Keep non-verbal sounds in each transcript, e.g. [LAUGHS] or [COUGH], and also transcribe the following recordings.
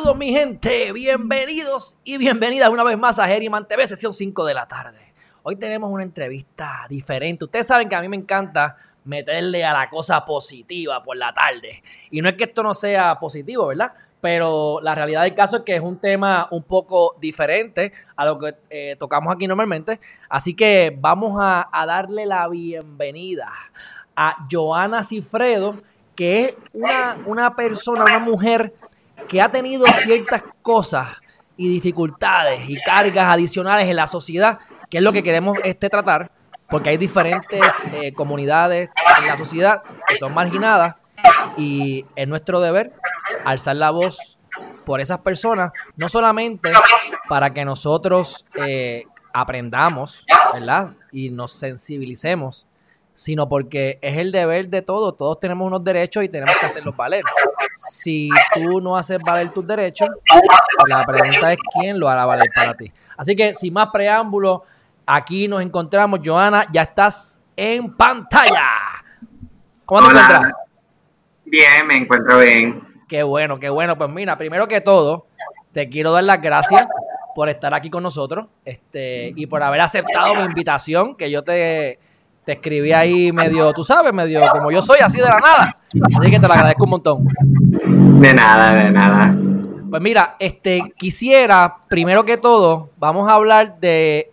Mi gente, bienvenidos y bienvenidas una vez más a Geriman TV, sesión 5 de la tarde. Hoy tenemos una entrevista diferente. Ustedes saben que a mí me encanta meterle a la cosa positiva por la tarde. Y no es que esto no sea positivo, ¿verdad? Pero la realidad del caso es que es un tema un poco diferente a lo que eh, tocamos aquí normalmente. Así que vamos a, a darle la bienvenida a Joana Cifredo, que es una, una persona, una mujer que ha tenido ciertas cosas y dificultades y cargas adicionales en la sociedad, que es lo que queremos este tratar, porque hay diferentes eh, comunidades en la sociedad que son marginadas y es nuestro deber alzar la voz por esas personas, no solamente para que nosotros eh, aprendamos, ¿verdad? Y nos sensibilicemos, sino porque es el deber de todos. Todos tenemos unos derechos y tenemos que hacerlos valer. Si tú no haces valer tus derechos, la pregunta es quién lo hará valer para ti. Así que sin más preámbulos, aquí nos encontramos. Joana, ya estás en pantalla. ¿Cómo te encuentras? Bien, me encuentro bien. Qué bueno, qué bueno. Pues mira, primero que todo, te quiero dar las gracias por estar aquí con nosotros este, y por haber aceptado mi invitación, que yo te, te escribí ahí medio, tú sabes, medio como yo soy, así de la nada. Así que te lo agradezco un montón. De nada, de nada. Pues mira, este, quisiera, primero que todo, vamos a hablar de,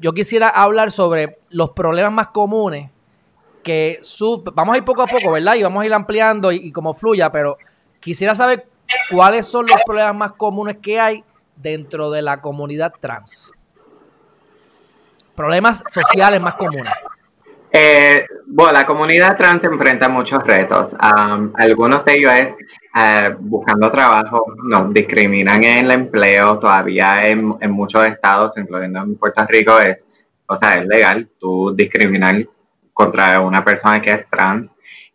yo quisiera hablar sobre los problemas más comunes que vamos a ir poco a poco, ¿verdad? Y vamos a ir ampliando y, y como fluya, pero quisiera saber cuáles son los problemas más comunes que hay dentro de la comunidad trans. Problemas sociales más comunes. Eh, bueno, la comunidad trans enfrenta muchos retos. algunos de ellos es eh, buscando trabajo, nos discriminan en el empleo, todavía en, muchos estados, incluyendo en Puerto Rico, es, o sea, es legal tú discriminar contra una persona que es trans.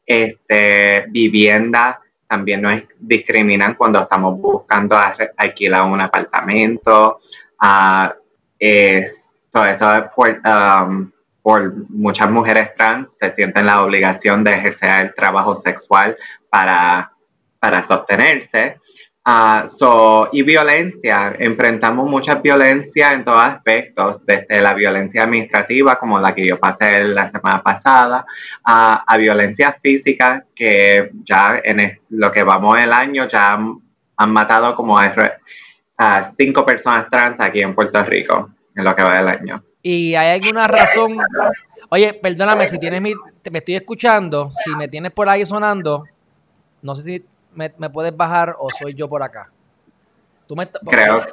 Este, vivienda, también nos discriminan cuando estamos buscando alquilar un apartamento. Uh, es, todo eso es um, por muchas mujeres trans se sienten la obligación de ejercer el trabajo sexual para, para sostenerse. Uh, y violencia, enfrentamos mucha violencia en todos aspectos, desde la violencia administrativa, como la que yo pasé la semana pasada, a violencia física, que ya en lo que vamos el año ya han, matado como a, a cinco personas trans aquí en Puerto Rico, en lo que va del año. Y hay alguna razón. Oye, perdóname, si tienes mi. Me estoy escuchando. Si me tienes por ahí sonando, no sé si me, puedes bajar o soy yo por acá. ¿Tú me, Creo.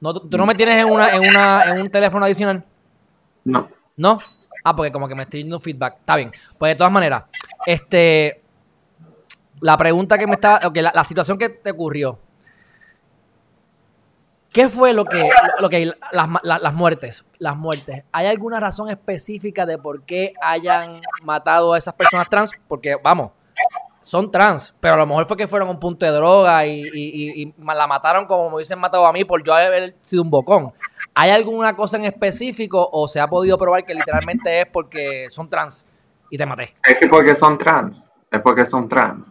No, ¿Tú no me tienes en, una, en, una, en un teléfono adicional? No. ¿No? Ah, porque como que me estoy dando feedback. Está bien. Pues de todas maneras, este. La pregunta que me está. Ok, la situación que te ocurrió. ¿Qué fue lo que, lo que las, muertes? Las muertes. ¿Hay alguna razón específica de por qué hayan matado a esas personas trans? Porque, vamos, son trans, pero a lo mejor fue que fueron a un punto de droga y, la mataron como me hubiesen matado a mí por yo haber sido un bocón. ¿Hay alguna cosa en específico o se ha podido probar que literalmente es porque son trans y te maté? Es que porque son trans. Es porque son trans.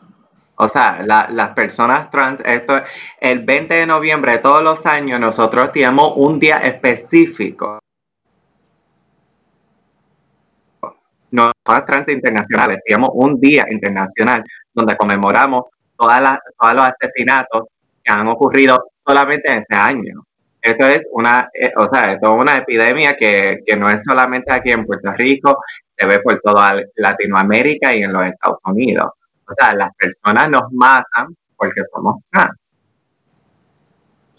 O sea, las personas trans, esto el 20 de noviembre de todos los años nosotros tenemos un día específico. Nosotros trans internacionales tenemos un día internacional donde conmemoramos todas las, todos los asesinatos que han ocurrido solamente en ese año. Esto es una, eh, o sea, esto es una epidemia que, que no es solamente aquí en Puerto Rico, se ve por toda Latinoamérica y en los Estados Unidos. O sea, las personas nos matan porque somos trans.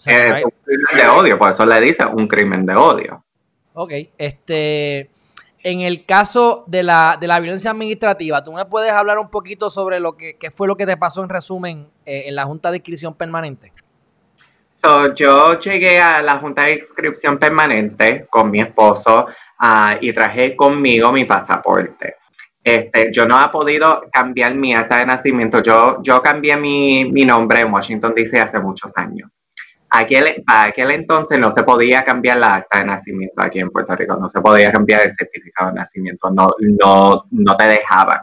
es un crimen de odio, por eso le dicen un crimen de odio. Ok, este, en el caso de la, de la violencia administrativa, ¿tú me puedes hablar un poquito sobre lo que, fue lo que te pasó en resumen eh, en la Junta de Inscripción Permanente? yo llegué a la Junta de Inscripción Permanente con mi esposo ah, y traje conmigo mi pasaporte. Este, yo no he podido cambiar mi acta de nacimiento. Yo, yo cambié mi, mi nombre en Washington, D.C. hace muchos años. Aquel, para aquel entonces no se podía cambiar la acta de nacimiento aquí en Puerto Rico, no se podía cambiar el certificado de nacimiento, no, no, no te dejaban.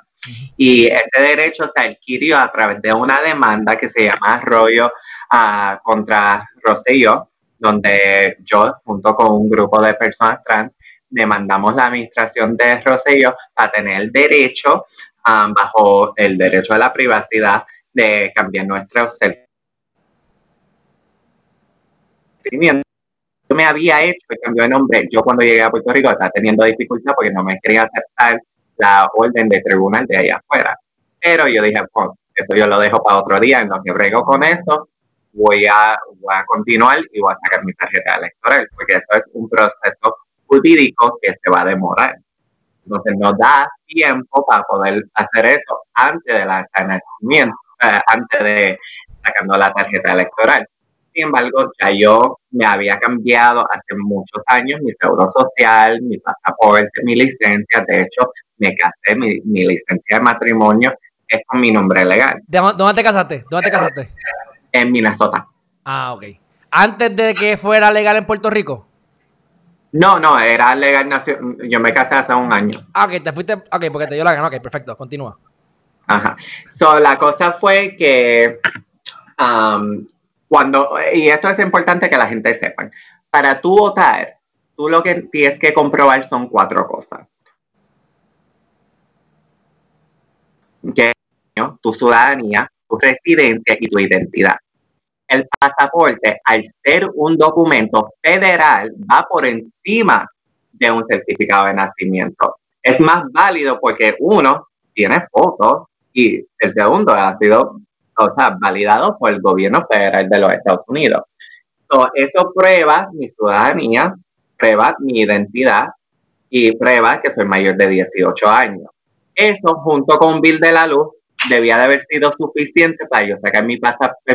Y ese derecho se adquirió a través de una demanda que se llama Arroyo uh, contra Rosselló, donde yo, junto con un grupo de personas trans, demandamos la administración de Rosselló para tener el derecho, um, bajo el derecho a la privacidad, de cambiar nuestro certificado. Yo me había hecho el cambio de nombre. Yo cuando llegué a Puerto Rico estaba teniendo dificultad porque no me quería aceptar la orden de tribunal de allá afuera. Pero yo dije, pues, eso yo lo dejo para otro día en lo que brego con esto voy a, continuar y voy a sacar mi tarjeta electoral, porque esto es un proceso jurídico que se va a demorar. Entonces nos da tiempo para poder hacer eso antes de la nacimiento, eh, antes de sacando la tarjeta electoral. Sin embargo, ya yo me había cambiado hace muchos años mi seguro social, mi pasaporte, mi licencia. De hecho, me casé, mi, mi licencia de matrimonio es con mi nombre legal. ¿Dónde te casaste? ¿Dónde te casaste? en Minnesota. Ah, ok. ¿Antes de que fuera legal en Puerto Rico? No, no, era legal. Yo me casé hace un año. Ah, ok, te fuiste. Ok, porque te dio la gana. Ok, perfecto, continúa. Ajá. So, la cosa fue que um, cuando. Y esto es importante que la gente sepa. Para tú votar, tú lo que tienes que comprobar son cuatro cosas. Que tu ciudadanía, tu residencia y tu identidad. El pasaporte, al ser un documento federal, va por encima de un certificado de nacimiento. Es más válido porque uno tiene fotos y el segundo ha sido o sea, validado por el gobierno federal de los Estados Unidos. eso prueba mi ciudadanía, prueba mi identidad y prueba que soy mayor de 18 años. Eso junto con Bill de la Luz debía de haber sido suficiente para yo sacar mi,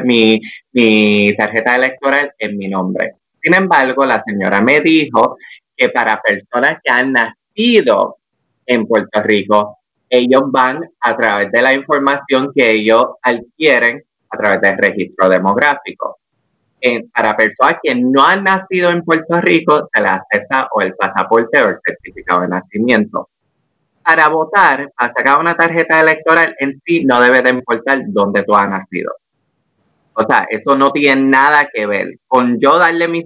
mi, mi tarjeta electoral en mi nombre. Sin embargo, la señora me dijo que para personas que han nacido en Puerto Rico, ellos van a través de la información que ellos adquieren a través del registro demográfico. para personas que no han nacido en Puerto Rico, se les acepta o el pasaporte o el certificado de nacimiento para votar, para sacar una tarjeta electoral en sí, no debe de importar dónde tú has nacido. O sea, eso no tiene nada que ver. Con yo darle mis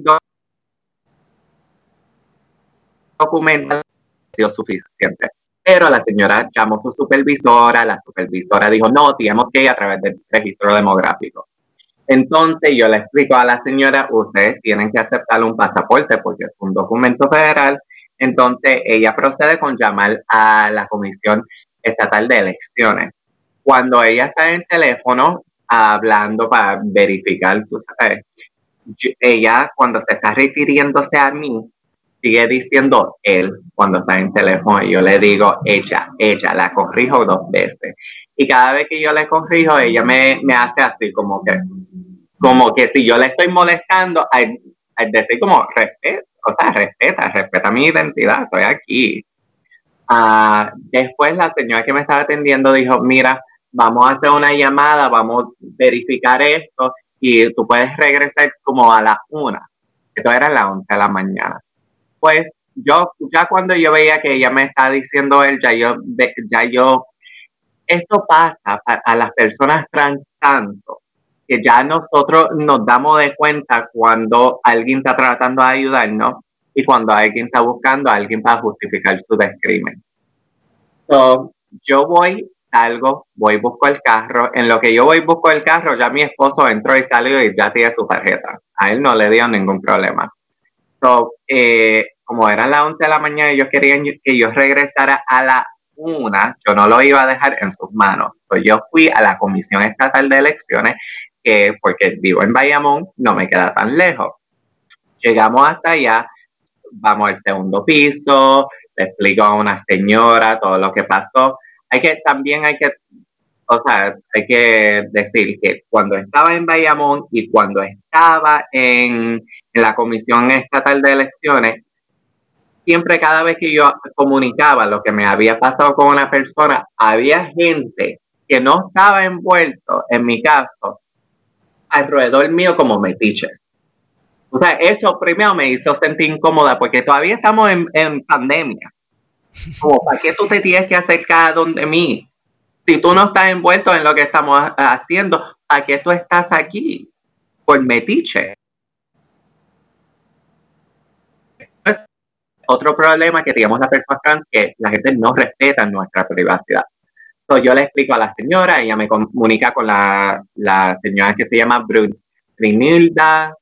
documentos, suficiente. Pero la señora llamó a su supervisora, la supervisora dijo, no, tenemos que ir a través del registro demográfico. Entonces yo le explico a la señora, ustedes tienen que aceptar un pasaporte porque es un documento federal entonces, ella procede con llamar a la Comisión Estatal de Elecciones. Cuando ella está en teléfono hablando para verificar, tú sabes, ella cuando se está refiriéndose a mí, sigue diciendo él cuando está en teléfono y yo le digo ella, ella, la corrijo dos veces. Y cada vez que yo le corrijo, ella me, hace así como que, como que si yo le estoy molestando, al, decir como respeto o sea, respeta, respeta mi identidad, estoy aquí. Ah, después la señora que me estaba atendiendo dijo, mira, vamos a hacer una llamada, vamos a verificar esto y tú puedes regresar como a las una. Esto era a las once de la mañana. Pues yo, ya cuando yo veía que ella me estaba diciendo él, ya yo, ya yo, esto pasa a las personas trans tanto que ya nosotros nos damos de cuenta cuando alguien está tratando de ayudarnos y cuando alguien está buscando a alguien para justificar su descrimen. So, yo voy, salgo, voy, busco el carro. En lo que yo voy, busco el carro, ya mi esposo entró y salió y ya tiene su tarjeta. A él no le dio ningún problema. So, eh, como eran las 11 de la mañana ellos querían que yo regresara a la una, yo no lo iba a dejar en sus manos. So, yo fui a la Comisión Estatal de Elecciones que porque vivo en Bayamón, no me queda tan lejos. Llegamos hasta allá, vamos al segundo piso, le explico a una señora todo lo que pasó. Hay que, también hay que, o sea, hay que decir que cuando estaba en Bayamón y cuando estaba en, en la Comisión Estatal de Elecciones, siempre cada vez que yo comunicaba lo que me había pasado con una persona, había gente que no estaba envuelto, en mi caso, alrededor mío como metiches. O sea, eso primero me hizo sentir incómoda porque todavía estamos en, en pandemia. Como, ¿para qué tú te tienes que acercar a donde mí? Si tú no estás envuelto en lo que estamos haciendo, ¿para qué tú estás aquí? Por metiche. otro problema que tenemos las personas trans que la gente no respeta nuestra privacidad. Entonces yo le explico a la señora, ella me comunica con la, la señora que se llama Brunilda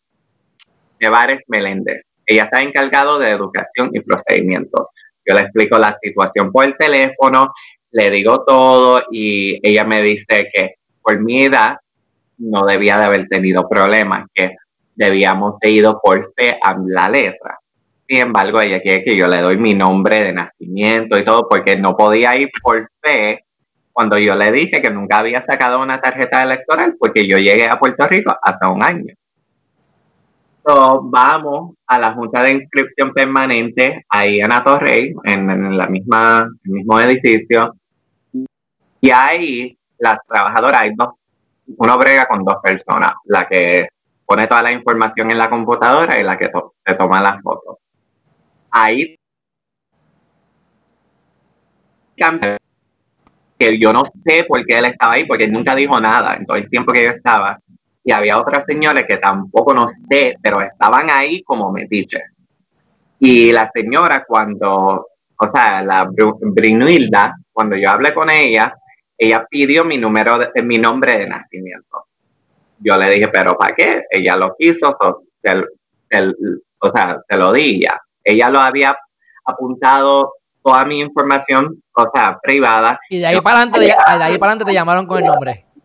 Nevares Meléndez. Ella está encargada de educación y procedimientos. Yo le explico la situación por el teléfono, le digo todo y ella me dice que por mi edad no debía de haber tenido problemas, que debíamos de ido por fe a la letra. Sin embargo, ella quiere que yo le doy mi nombre de nacimiento y todo, porque no podía ir por fe cuando yo le dije que nunca había sacado una tarjeta electoral, porque yo llegué a Puerto Rico hace un año vamos a la Junta de Inscripción Permanente ahí en Atorrey, en, en la misma, el mismo edificio. Y ahí las trabajadoras, hay dos, uno brega con dos personas, la que pone toda la información en la computadora y la que se toma las fotos. Ahí que yo no sé por qué él estaba ahí, porque nunca dijo nada en todo el tiempo que yo estaba y había otras señores que tampoco no sé, pero estaban ahí como metiches. Y la señora cuando, o sea, la Brinilda, cuando yo hablé con ella, ella pidió mi número, de, mi nombre de nacimiento. Yo le dije, pero ¿para qué? Ella lo quiso, o sea, se lo di ya. Ella lo había apuntado toda mi información, o sea, privada. Y de ahí para adelante, de ahí para adelante te llamaron con el nombre. [LAUGHS]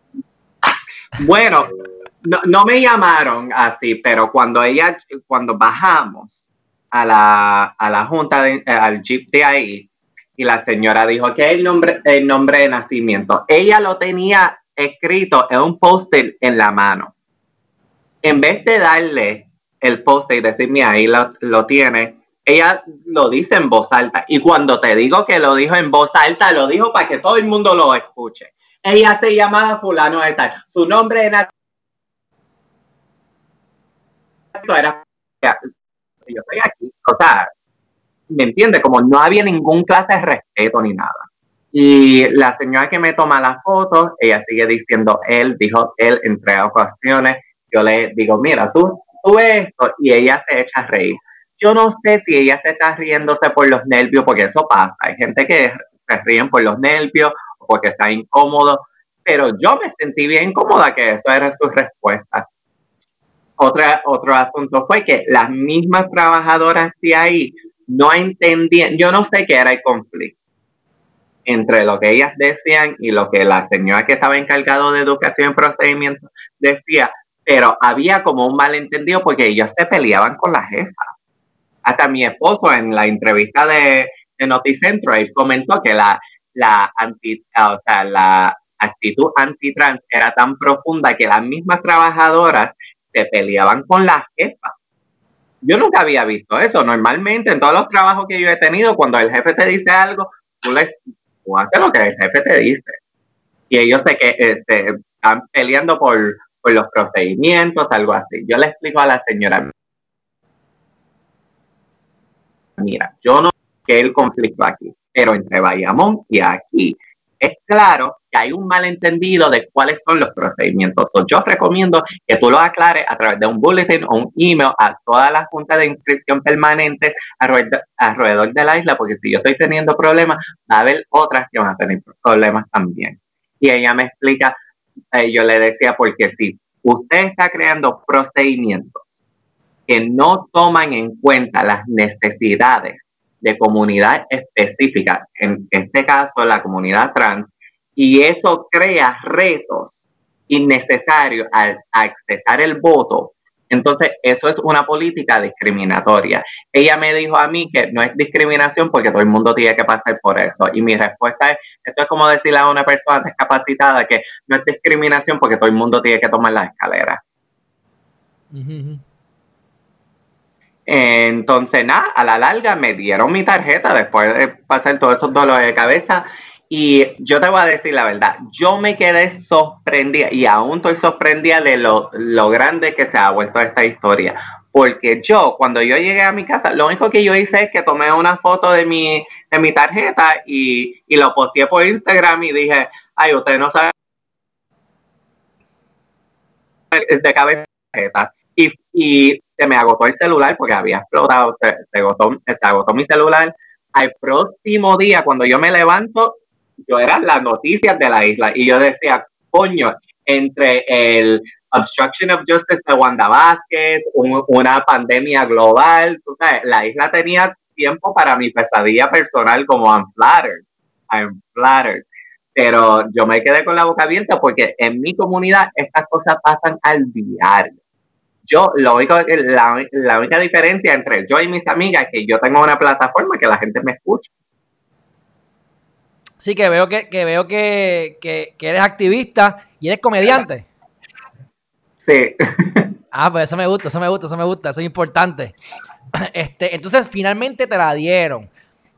Bueno, no, no me llamaron así, pero cuando ella, cuando bajamos a la, a la junta, de, al jeep de ahí, y la señora dijo que el nombre, el nombre de nacimiento, ella lo tenía escrito en un post-it en la mano. En vez de darle el post-it y decirme ahí lo, lo tiene, ella lo dice en voz alta. Y cuando te digo que lo dijo en voz alta, lo dijo para que todo el mundo lo escuche. Ella se llamaba fulano de tal. Su nombre era era, yo estoy aquí, o sea, ¿me entiende? Como no había ningún clase de respeto ni nada. Y la señora que me toma las fotos, ella sigue diciendo él, dijo él en tres ocasiones. Yo le digo, mira, tú, tú esto, y ella se echa a reír. Yo no sé si ella se está riéndose por los nervios, porque eso pasa. Hay gente que se ríen por los nervios o porque está incómodo, pero yo me sentí bien cómoda que eso era su respuesta. Otra, otro asunto fue que las mismas trabajadoras de ahí no entendían, yo no sé qué era el conflicto entre lo que ellas decían y lo que la señora que estaba encargada de educación y procedimiento decía, pero había como un malentendido porque ellos se peleaban con la jefa. Hasta mi esposo en la entrevista de, de Noticentro, él comentó que la, la, anti, o sea, la actitud antitrans era tan profunda que las mismas trabajadoras se peleaban con la jefa. Yo nunca había visto eso. Normalmente en todos los trabajos que yo he tenido, cuando el jefe te dice algo, tú, les, haces lo que el jefe te dice. Y ellos se, que, este, están peleando por, por los procedimientos, algo así. Yo le explico a la señora, mira, yo no sé qué el conflicto aquí, pero entre Bayamón y aquí es claro hay un malentendido de cuáles son los procedimientos. yo recomiendo que tú lo aclares a través de un bulletin o un email a toda la junta de inscripción permanente alrededor, de la isla, porque si yo estoy teniendo problemas, va a haber otras que van a tener problemas también. Y ella me explica, eh, yo le decía, porque si usted está creando procedimientos que no toman en cuenta las necesidades de comunidad específica, en este caso la comunidad trans, y eso crea retos innecesarios al accesar el voto, Entonces, eso es una política discriminatoria. Ella me dijo a mí que no es discriminación porque todo el mundo tiene que pasar por eso. Y mi respuesta es, esto es como decirle a una persona discapacitada que no es discriminación porque todo el mundo tiene que tomar la escalera. Entonces, nada, a la larga me dieron mi tarjeta después de pasar todos esos dolores de cabeza y yo te voy a decir la verdad, yo me quedé sorprendida y aún estoy sorprendida de lo, grande que se ha vuelto esta historia. Porque yo, cuando yo llegué a mi casa, lo único que yo hice es que tomé una foto de mi, de mi tarjeta y, lo posteé por Instagram y dije, ay, usted no sabe de cabeza. Y, y se me agotó el celular porque había explotado, se, se agotó mi celular. Al próximo día, cuando yo me levanto, yo era las noticias de la isla y yo decía, coño, entre el obstruction of justice de Wanda Vázquez, una pandemia global, la isla tenía tiempo para mi pesadilla personal como I'm flattered, I'm flattered. Pero yo me quedé con la boca abierta porque en mi comunidad estas cosas pasan al diario. Yo, lo único, la, la única diferencia entre yo y mis amigas es que yo tengo una plataforma que la gente me escucha. Sí, que veo que, veo que, eres activista y eres comediante. Sí. Ah, pues eso me gusta, eso me gusta, eso me gusta, eso es importante. [CLEARS THROAT] Este, entonces, finalmente te la dieron.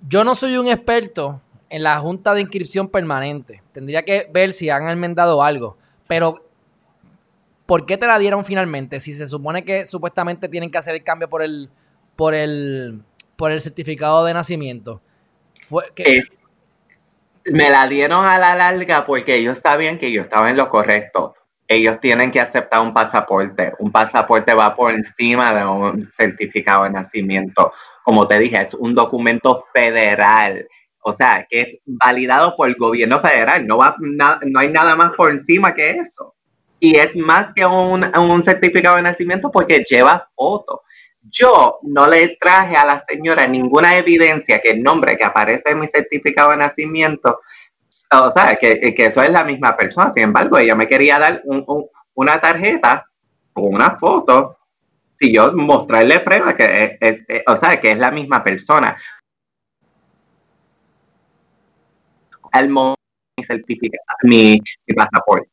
Yo no soy un experto en la Junta de Inscripción Permanente. Tendría que ver si han enmendado algo. Pero, ¿por qué te la dieron finalmente? Si se supone que supuestamente tienen que hacer el cambio por el, por el, por el certificado de nacimiento. Fue que, me la dieron a la larga porque ellos sabían que yo estaba en lo correcto. Ellos tienen que aceptar un pasaporte. Un pasaporte va por encima de un certificado de nacimiento. Como te dije, es un documento federal. O sea, que es validado por el gobierno federal. No, va, no hay nada más por encima que eso. Y es más que un, un certificado de nacimiento porque lleva fotos. Yo no le traje a la señora ninguna evidencia que el nombre que aparece en mi certificado de nacimiento, o sea, que, eso es la misma persona. Sin embargo, ella me quería dar una tarjeta con una foto, si yo mostrarle prueba que es, o sea, que es la misma persona. Al mi certificado, mi pasaporte.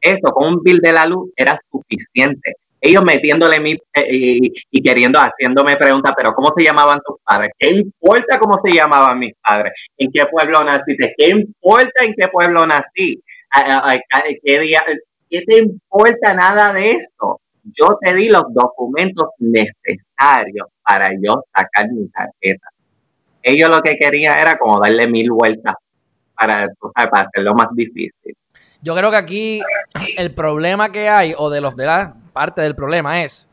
Eso con un bill de la luz era suficiente ellos metiéndole mi, eh, y, queriendo, haciéndome preguntas, pero ¿cómo se llamaban tus padres? ¿Qué importa cómo se llamaban mis padres? ¿En qué pueblo naciste? ¿Qué importa en qué pueblo nací? ¿Qué, día, ¿Qué te importa nada de eso? Yo te di los documentos necesarios para yo sacar mi tarjeta. Ellos lo que querían era como darle mil vueltas para, para hacerlo más difícil. Yo creo que aquí el problema que hay, o de los de la parte del problema es,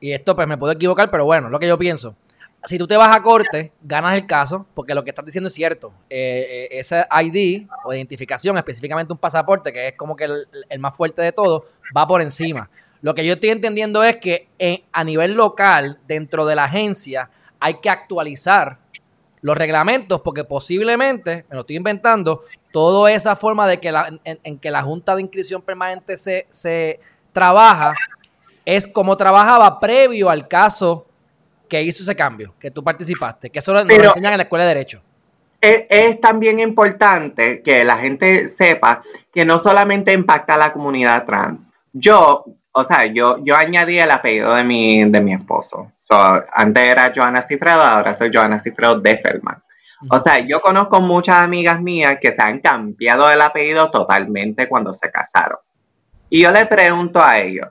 y esto pues me puedo equivocar, pero bueno, lo que yo pienso. Si tú te vas a corte, ganas el caso, porque lo que estás diciendo es cierto. Eh, eh, ese ID o identificación, específicamente un pasaporte, que es como que el, más fuerte de todo, va por encima. Lo que yo estoy entendiendo es que a nivel local, dentro de la agencia, hay que actualizar los reglamentos, porque posiblemente, me lo estoy inventando, toda esa forma de que la, en, que la Junta de Inscripción Permanente se, se trabaja es como trabajaba previo al caso que hizo ese cambio, que tú participaste, que eso lo, enseñan en la Escuela de Derecho. Es, es, también importante que la gente sepa que no solamente impacta a la comunidad trans. Yo, o sea, yo, yo añadí el apellido de mi, de mi esposo. antes era Joana Cifredo, ahora soy Joana Cifredo de Feldman. O sea, yo conozco muchas amigas mías que se han cambiado el apellido totalmente cuando se casaron. Y yo le pregunto a ellos,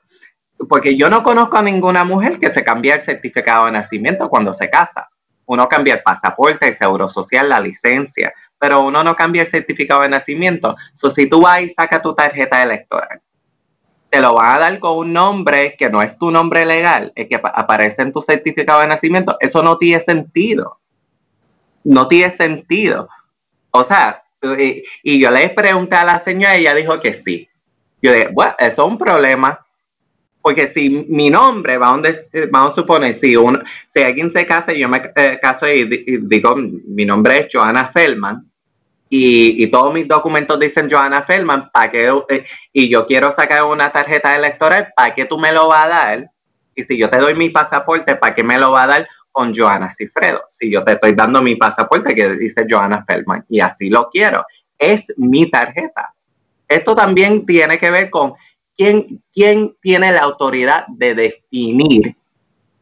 porque yo no conozco a ninguna mujer que se cambie el certificado de nacimiento cuando se casa. Uno cambia el pasaporte, el seguro social, la licencia, pero uno no cambia el certificado de nacimiento. So, si tú vas y sacas tu tarjeta electoral, te lo van a dar con un nombre que no es tu nombre legal, el que aparece en tu certificado de nacimiento. Eso no tiene sentido. No tiene sentido. O sea, y, y yo le pregunté a la señora y ella dijo que sí. Yo dije, bueno, eso es un problema. Porque si mi nombre, vamos a suponer, si, uno, si alguien se casa y yo me eh, caso y, digo, mi nombre es Johanna Feldman, y, todos mis documentos dicen Johanna Feldman, ¿para qué? Eh, y yo quiero sacar una tarjeta electoral, ¿para qué tú me lo vas a dar? Y si yo te doy mi pasaporte, ¿para qué me lo va a dar con Joana Cifredo? Si yo te estoy dando mi pasaporte que dice Joana Feldman y así lo quiero, es mi tarjeta. Esto también tiene que ver con quién, quién tiene la autoridad de definir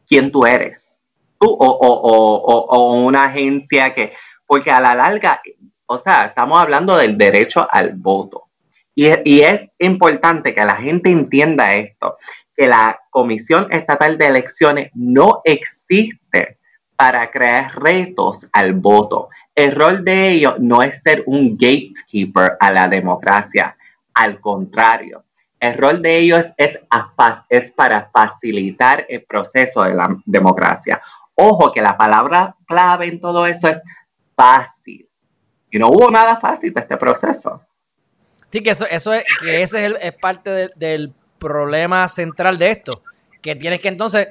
quién tú eres. Tú o, o, o una agencia que, porque a la larga, o sea, estamos hablando del derecho al voto. Y, y, es importante que la gente entienda esto, que la Comisión Estatal de Elecciones no existe para crear retos al voto. El rol de ellos no es ser un gatekeeper a la democracia, al contrario. El rol de ellos es, para facilitar el proceso de la democracia. Ojo que la palabra clave en todo eso es fácil. Y no hubo nada fácil de este proceso. Sí, que eso, es, ese es, el, parte del problema central de esto, que tienes que entonces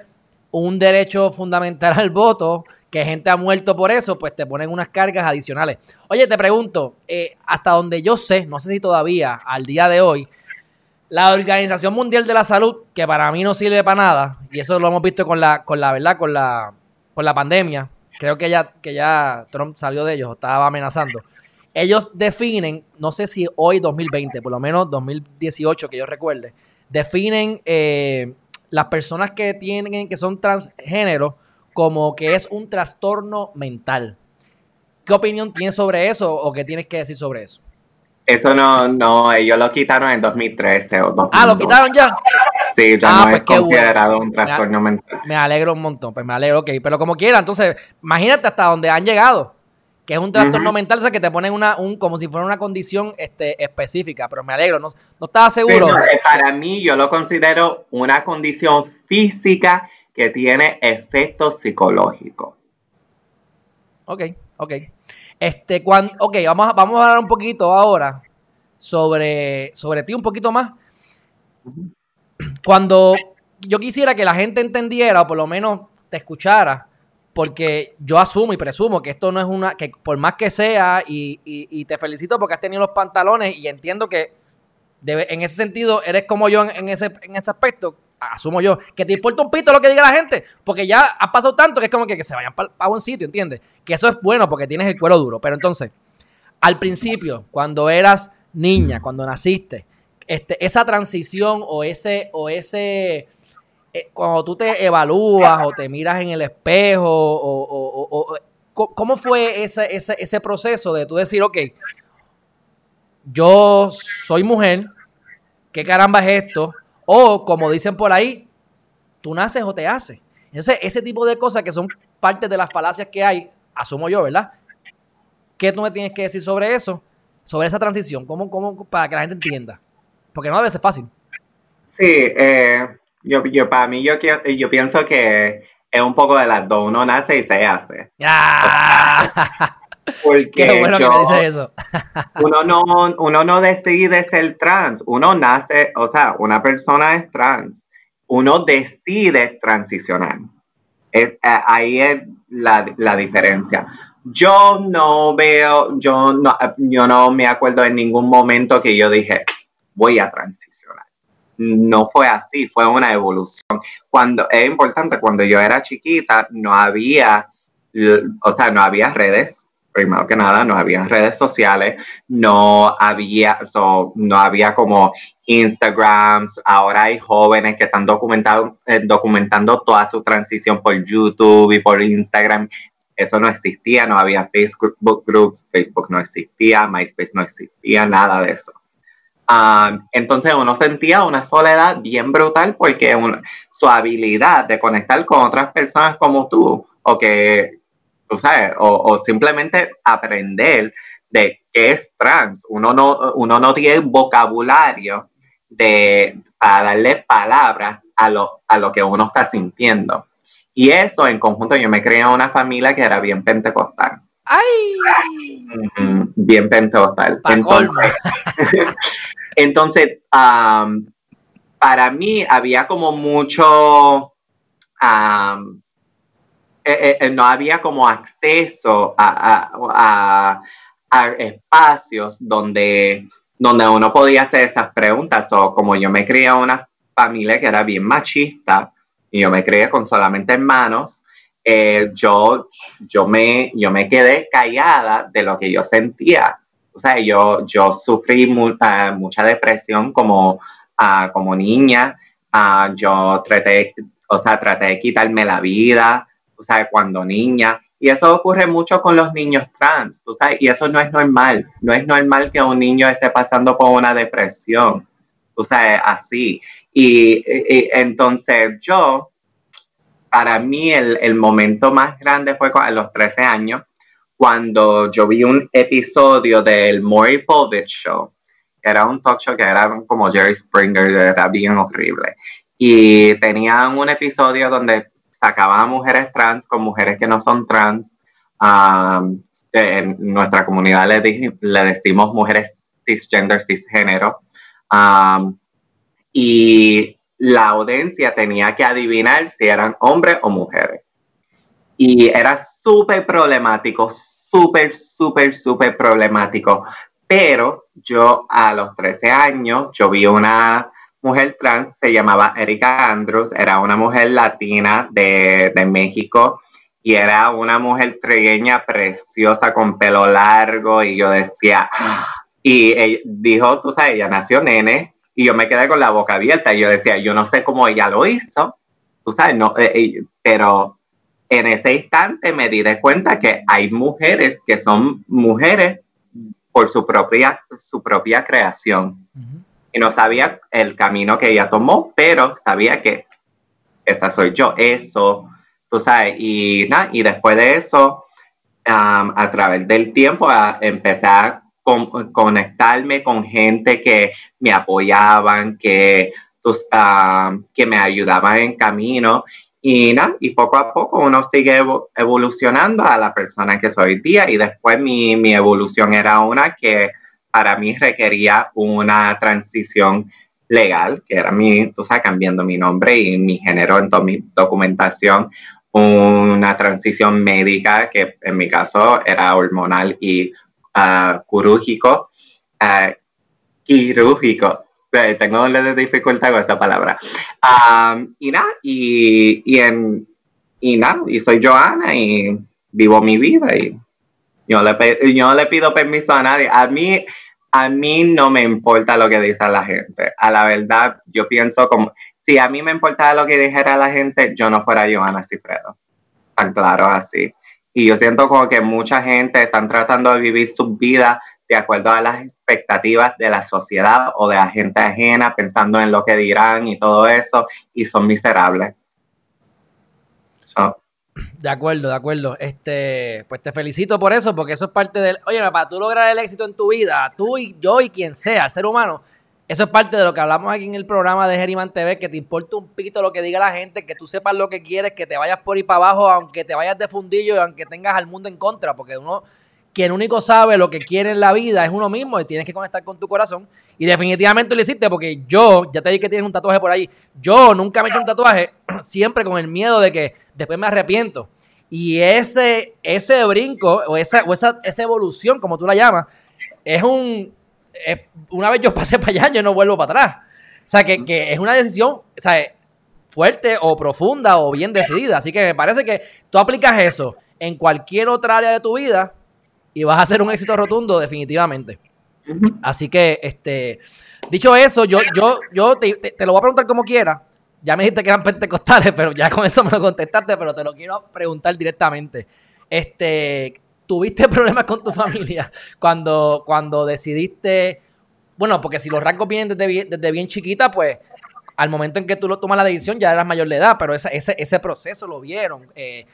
un derecho fundamental al voto, que gente ha muerto por eso, pues te ponen unas cargas adicionales. Oye, te pregunto, eh, hasta donde yo sé, no sé si todavía al día de hoy, la Organización Mundial de la Salud, que para mí no sirve para nada, y eso lo hemos visto con la, con la verdad, con la, con la pandemia, creo que ya, que ya Trump salió de ellos, estaba amenazando. Ellos definen, no sé si hoy 2020, por lo menos 2018 que yo recuerde, definen eh, las personas que tienen, que son transgénero, como que es un trastorno mental. ¿Qué opinión tienes sobre eso o qué tienes que decir sobre eso? Eso no, no, ellos lo quitaron en 2013 o 2012. Ah, ¿lo quitaron ya? Sí, ya ah, no pues es considerado un trastorno mental. Me alegro un montón, pues me alegro, ok. Pero como quiera, entonces, imagínate hasta dónde han llegado que es un trastorno mental, o sea, que te ponen una, un, como si fuera una condición este, específica, pero me alegro, no, no estaba seguro. Eh, para mí, yo lo considero una condición física que tiene efectos psicológicos. Ok, ok. Este, cuando, ok, vamos a, vamos a hablar un poquito ahora sobre, sobre ti, un poquito más. Cuando yo quisiera que la gente entendiera, o por lo menos te escuchara, porque yo asumo y presumo que esto no es una, que por más que sea, y, te felicito porque has tenido los pantalones y entiendo que en ese sentido eres como yo en, ese, en ese aspecto, asumo yo, que te importa un pito lo que diga la gente, porque ya ha pasado tanto que es como que, se vayan para buen sitio, ¿entiendes? Que eso es bueno porque tienes el cuero duro, pero entonces, al principio, cuando eras niña, cuando naciste, este, esa transición o ese, o ese eh, cuando tú te evalúas o te miras en el espejo, o, ¿cómo fue ese, ese, ese, proceso de tú decir, ok, yo soy mujer, ¿qué caramba es esto? O como dicen por ahí, tú naces o te haces. Entonces, ese tipo de cosas que son parte de las falacias que hay, asumo yo, ¿verdad? ¿Qué tú me tienes que decir sobre eso? Sobre esa transición, ¿cómo, cómo, para que la gente entienda? Porque no debe ser fácil. Sí, eh, yo, yo, para mí, yo, yo pienso que es un poco de las dos. Uno nace y se hace. [LAUGHS] Porque Qué bueno que me dice eso. [LAUGHS] uno, no, uno no decide ser trans. Uno nace, o sea, una persona es trans. Uno decide transicionar. Es, ahí es la, la diferencia. Yo no veo, yo no, yo no me acuerdo en ningún momento que yo dije, voy a transicionar no fue así, fue una evolución. Cuando es importante, cuando yo era chiquita, no había, o sea, no había redes, primero que nada, no había redes sociales, no había, no había como Instagram, ahora hay jóvenes que están documentando, eh, documentando toda su transición por YouTube y por Instagram. Eso no existía, no había Facebook groups, Facebook no existía, MySpace no existía, nada de eso entonces uno sentía una soledad bien brutal porque su habilidad de conectar con otras personas como tú, o que, tú sabes, o, simplemente aprender de qué es trans. Uno no, uno no tiene vocabulario de, para darle palabras a lo, a lo que uno está sintiendo. Y eso en conjunto, yo me creé en una familia que era bien pentecostal. ¡Ay! bien pentecostal. Entonces, [LAUGHS] Entonces, para mí había como mucho, eh, eh, no había como acceso a, espacios donde, donde uno podía hacer esas preguntas. O como yo me crié en una familia que era bien machista, y yo me crié con solamente hermanos, eh, yo, yo, me, yo me quedé callada de lo que yo sentía. O sea, yo, yo sufrí eh, mucha depresión como, ah, como niña. Ah, yo traté, o sea, traté de quitarme la vida, o sea, cuando niña. Y eso ocurre mucho con los niños trans, ¿tú sabes? Y eso no es normal. No es normal que un niño esté pasando por una depresión, tú sabes, así. Y, entonces yo, para mí el, momento más grande fue a los 13 años, cuando yo vi un episodio del Maury Povich Show, que era un talk show que era como Jerry Springer, era bien horrible. Y tenían un episodio donde sacaban a mujeres trans con mujeres que no son trans. en nuestra comunidad le, decimos mujeres cisgender, cisgénero. y la audiencia tenía que adivinar si eran hombres o mujeres. Y era súper problemático, súper, súper, súper problemático. Pero yo a los 13 años, yo vi una mujer trans, se llamaba Erika Andrews, era una mujer latina de, México y era una mujer trigueña preciosa con pelo largo y yo decía, y dijo, tú sabes, ella nació nene y yo me quedé con la boca abierta y yo decía, yo no sé cómo ella lo hizo, tú sabes, no, eh, eh, pero en ese instante me di de cuenta que hay mujeres que son mujeres por su propia, su propia creación no sabía el camino que ella tomó, pero sabía que esa soy yo, eso, tú sabes, y, nada, y después de eso, a través del tiempo, empecé a conectarme con gente que me apoyaban, que, que me ayudaban en camino. Y nada, y poco a poco uno sigue evolucionando a la persona que soy hoy día. Y después mi, mi evolución era una que para mí requería una transición legal, que era mi, tú sabes, cambiando mi nombre y mi género en toda mi documentación, una transición médica que en mi caso era hormonal y uh, quirúrgico, uh, quirúrgico. Tengo dificultad con esa palabra. Um, y nada, y, y, en, y nada, y soy Joana y vivo mi vida y yo le, yo le pido permiso a nadie. A mí, a mí no me importa lo que dice la gente. A la verdad, yo pienso como, si a mí me importara lo que dijera la gente, yo no fuera Johanna Cifredo. Tan claro así. Y yo siento como que mucha gente están tratando de vivir su vida de acuerdo a las expectativas de la sociedad o de la gente ajena, pensando en lo que dirán y todo eso, y son miserables. [CLEARS THROAT] De acuerdo, de acuerdo. Este, pues te felicito por eso, porque eso es parte del. Oye, para tú lograr el éxito en tu vida, tú y yo y quien sea, ser humano, eso es parte de lo que hablamos aquí en el programa de Geriman TV, que te importa un pito lo que diga la gente, que tú sepas lo que quieres, que te vayas por ahí para abajo, aunque te vayas de fundillo y aunque tengas al mundo en contra, porque uno, quien único sabe lo que quiere en la vida es uno mismo y tienes que conectar con tu corazón. Y definitivamente lo hiciste, porque yo, ya te dije que tienes un tatuaje por ahí, yo nunca me he hecho un tatuaje, [CLEARS THROAT] siempre con el miedo de que después me arrepiento. Y ese, ese brinco o, esa, o esa, esa evolución, como tú la llamas, es un... una vez yo pasé para allá, yo no vuelvo para atrás. O sea, que, que es una decisión o sea, fuerte o profunda o bien decidida. Así que me parece que tú aplicas eso en cualquier otra área de tu vida y vas a hacer un éxito rotundo definitivamente. Así que, este, dicho eso, yo, yo, yo te, te, lo voy a preguntar como quiera, ya me dijiste que eran pentecostales, pero ya con eso me lo contestaste, pero te lo quiero preguntar directamente. Este, ¿tuviste problemas con tu familia cuando, cuando decidiste, bueno, porque si los rasgos vienen desde bien, desde bien chiquita, pues al momento en que tú lo tomas la decisión ya eras mayor de edad, pero ese, ese, ese proceso lo vieron, eh,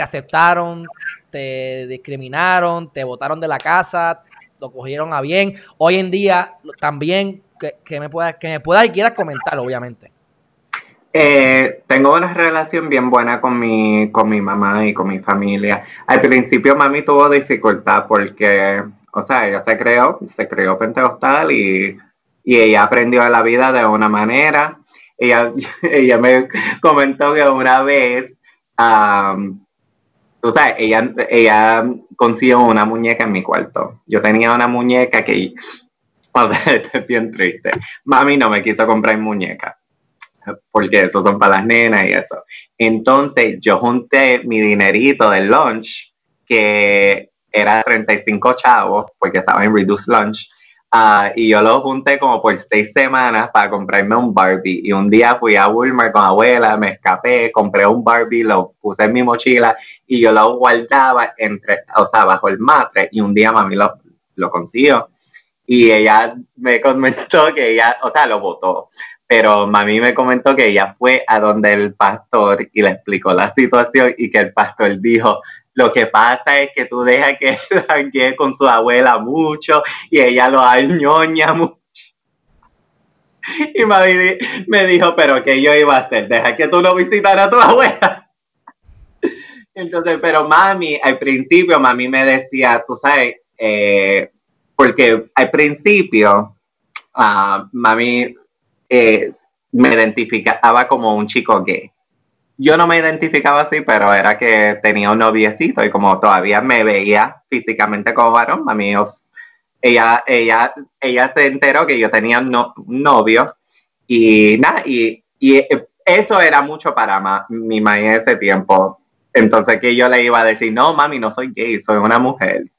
te aceptaron, te discriminaron, te botaron de la casa, lo cogieron a bien. Hoy en día también que, que me puedas que me puedas y quieras comentar, obviamente. Eh, tengo una relación bien buena con mi, con mi mamá y con mi familia. Al principio mami tuvo dificultad porque, o sea, ella se creó, se creó pentecostal y, y ella aprendió la vida de una manera. Ella, [LAUGHS] ella me comentó que una vez, um, tú sabes, ella, ella consiguió una muñeca en mi cuarto. Yo tenía una muñeca que, o sea, [LAUGHS] es bien triste. Mami no me quiso comprar muñeca porque esos son para las nenas y eso. Entonces yo junté mi dinerito del lunch, que era 35 chavos, porque estaba en Reduce Lunch, ah, y yo lo junté como por seis semanas para comprarme un Barbie. Y un día fui a Walmart con abuela, me escapé, compré un Barbie, lo puse en mi mochila y yo lo guardaba entre, o sea, bajo el matre. Y un día mami lo, lo consiguió. Y ella me comentó que ella, o sea, lo votó pero mami me comentó que ella fue a donde el pastor y le explicó la situación y que el pastor dijo, lo que pasa es que tú dejas que [LAUGHS] él con su abuela mucho y ella lo añoña [LAUGHS] mucho. Y mami me dijo, pero ¿qué yo iba a hacer? Deja que tú no visitaras a tu abuela. [LAUGHS] Entonces, pero mami, al principio mami me decía, tú sabes, eh, porque al principio, uh, mami eh, me identificaba como un chico gay. Yo no me identificaba así, pero era que tenía un noviecito y como todavía me veía físicamente como varón, mami, ella, ella, ella se enteró que yo tenía un novio y nada, y, y, eso era mucho para mi mamá en ese tiempo. Entonces que yo le iba a decir, no, mami, no soy gay, soy una mujer [LAUGHS] [LAUGHS]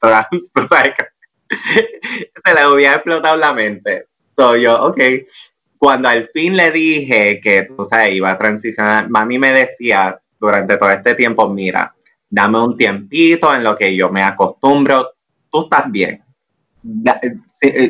Se le hubiera explotado la mente. Soy yo, ok cuando al fin le dije que, tú sabes, iba a transicionar, mami me decía durante todo este tiempo, mira, dame un tiempito en lo que yo me acostumbro, tú estás bien.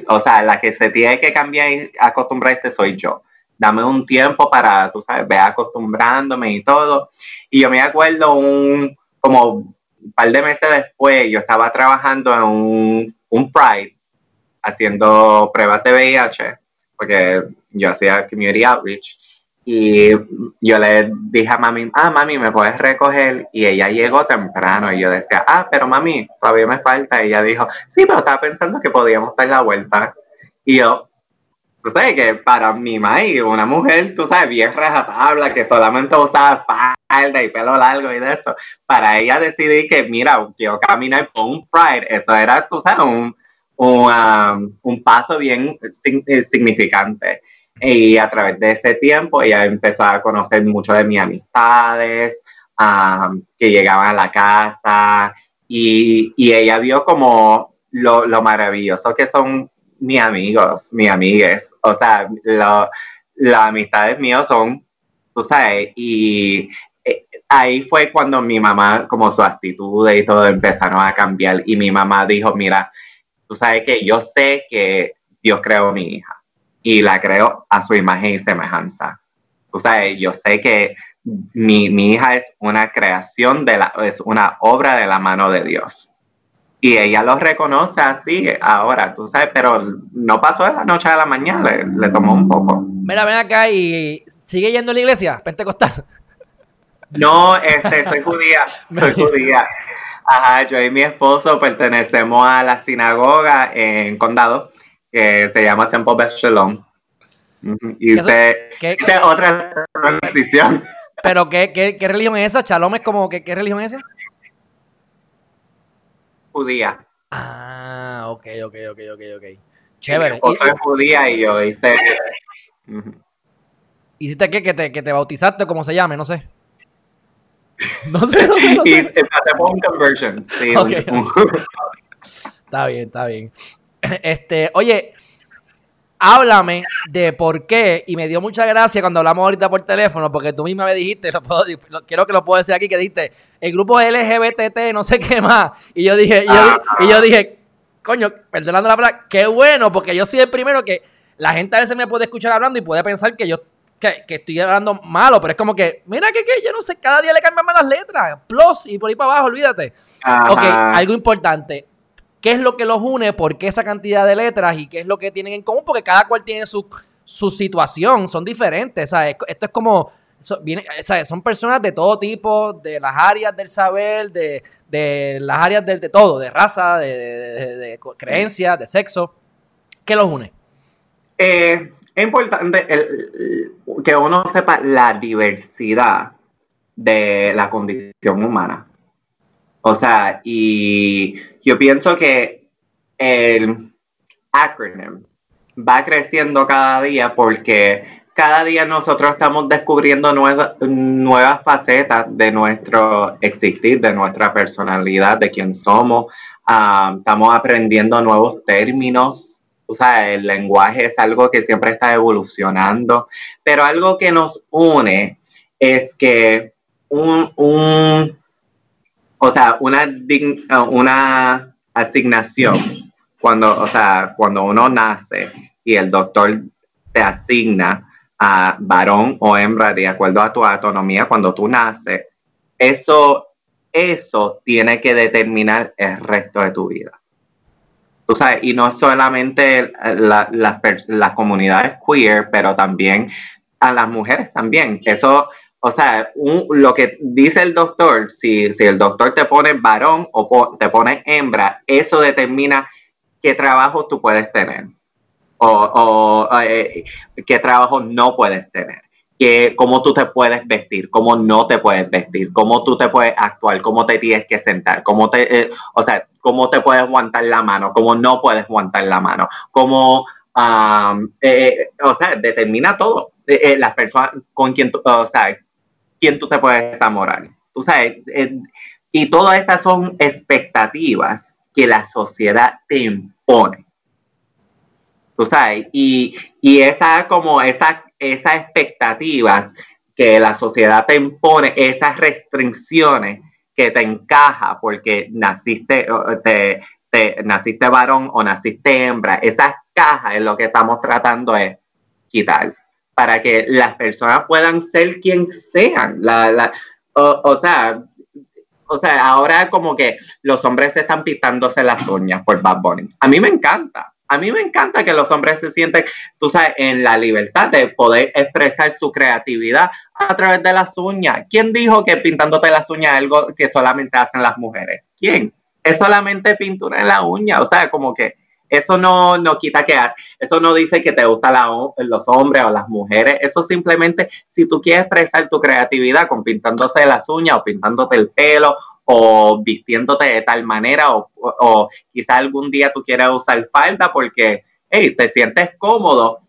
o sea, la que se tiene que cambiar y acostumbrarse soy yo. Dame un tiempo para, tú sabes, ver acostumbrándome y todo. Y yo me acuerdo un, como un par de meses después, yo estaba trabajando en un, un Pride, haciendo pruebas de VIH porque yo hacía community outreach. Y yo le dije a mami, ah, mami, ¿me puedes recoger? Y ella llegó temprano y yo decía, ah, pero mami, todavía me falta. Y ella dijo, sí, pero estaba pensando que podíamos dar la vuelta. Y yo, tú sabes que para mi mami, una mujer, tú sabes, bien rajatabla, que solamente usaba falda y pelo largo y de eso, para ella decidir que, mira, quiero caminar por un pride, eso era, tú sabes, un, un, un paso bien eh, significante. Y a través de ese tiempo ella empezó a conocer mucho de mis amistades, que llegaban a la casa y, y ella vio como lo, lo, maravilloso que son mis amigos, mis amigues. O sea, lo, las amistades mías son, tú sabes, y eh, ahí fue cuando mi mamá, como su actitud y todo empezaron a cambiar y mi mamá dijo, mira, tú sabes que yo sé que Dios creó a mi hija y la creó a su imagen y semejanza. Tú sabes, yo sé que mi, hija es una creación, de la, es una obra de la mano de Dios. Y ella lo reconoce así ahora, tú sabes, pero no pasó de la noche a la mañana, le, tomó un poco. Mira, ven acá y sigue yendo a la iglesia, pentecostal. No, este, soy judía, [LAUGHS] soy judía. Ajá, yo y mi esposo pertenecemos a la sinagoga en Condado, que se llama Temple Beth Shalom. Y usted, ¿qué, otra transición. ¿Pero qué, qué, qué, religión es esa? ¿Shalom es como que qué religión es esa? Judía. Ah, ok, ok, ok, ok, ok. Chévere. Mi esposo es judía y yo hice... ¿Hiciste qué? ¿Que te, que te bautizaste, como se llame? No sé. No sé, no sé, no sé. conversion. está bien, está bien. Este, oye, háblame de por qué, y me dio mucha gracia cuando hablamos ahorita por teléfono, porque tú misma me dijiste, quiero que lo puedo decir aquí, que dijiste, el grupo LGBT, no sé qué más. Y yo dije, y yo dije, coño, perdonando la palabra, qué bueno, porque yo soy el primero que la gente a veces me puede escuchar hablando y puede pensar que yo que, estoy hablando malo, pero es como que, mira que, que yo no sé, cada día le cambian más las letras, plus y por ahí para abajo, olvídate. Ok, algo importante. ¿Qué es lo que los une? ¿Por qué esa cantidad de letras? ¿Y qué es lo que tienen en común? Porque cada cual tiene su, su situación, son diferentes. ¿sabes? Esto es como, viene, son personas de todo tipo, de las áreas del saber, de, de las áreas de, de, todo, de raza, de, de creencias, de sexo. ¿Qué los une? Eh, es importante que uno sepa la diversidad de la condición humana. O sea, y yo pienso que el acronym va creciendo cada día porque cada día nosotros estamos descubriendo nuevas facetas de nuestro existir, de nuestra personalidad, de quién somos. Ah, estamos aprendiendo nuevos términos. O sea, el lenguaje es algo que siempre está evolucionando, pero algo que nos une es que un, un o sea, una, una asignación, cuando, o sea, cuando uno nace y el doctor te asigna a varón o hembra de acuerdo a tu autonomía cuando tú naces, eso, eso tiene que determinar el resto de tu vida. Tú sabes, y no solamente las comunidades queer, pero también a las mujeres también. Eso, o sea, lo que dice el doctor, si, si el doctor te pone varón o te pone hembra, eso determina qué trabajo tú puedes tener o, eh, qué trabajo no puedes tener, cómo tú te puedes vestir, cómo no te puedes vestir, cómo tú te puedes actuar, cómo te tienes que sentar, cómo te, eh, o sea, cómo te puedes aguantar la mano, cómo no puedes aguantar la mano, cómo, eh, o sea, determina todo. las personas con quien tú, o sea, quién tú te puedes enamorar. Tú sabes, y todas estas son expectativas que la sociedad te impone tú sabes, y, esa como esa, esas expectativas que la sociedad te impone, esas restricciones que te encaja porque naciste, te, naciste varón o naciste hembra, esas cajas es lo que estamos tratando de quitar para que las personas puedan ser quien sean. La, o, sea, o sea, ahora como que los hombres están pitándose las uñas por Bad Bunny. A mí me encanta a mí me encanta que los hombres se sienten, tú sabes, en la libertad de poder expresar su creatividad a través de las uñas. ¿Quién dijo que pintándote las uñas es algo que solamente hacen las mujeres? ¿Quién? Es solamente pintura en la uña, o sea, como que eso no, no quita que, eso no dice que te gustan los hombres o las mujeres, eso simplemente, si tú quieres expresar tu creatividad con pintándose las uñas o pintándote el pelo o vistiéndote de tal manera o, o, algún día tú quieras usar falda porque, hey, te sientes cómodo.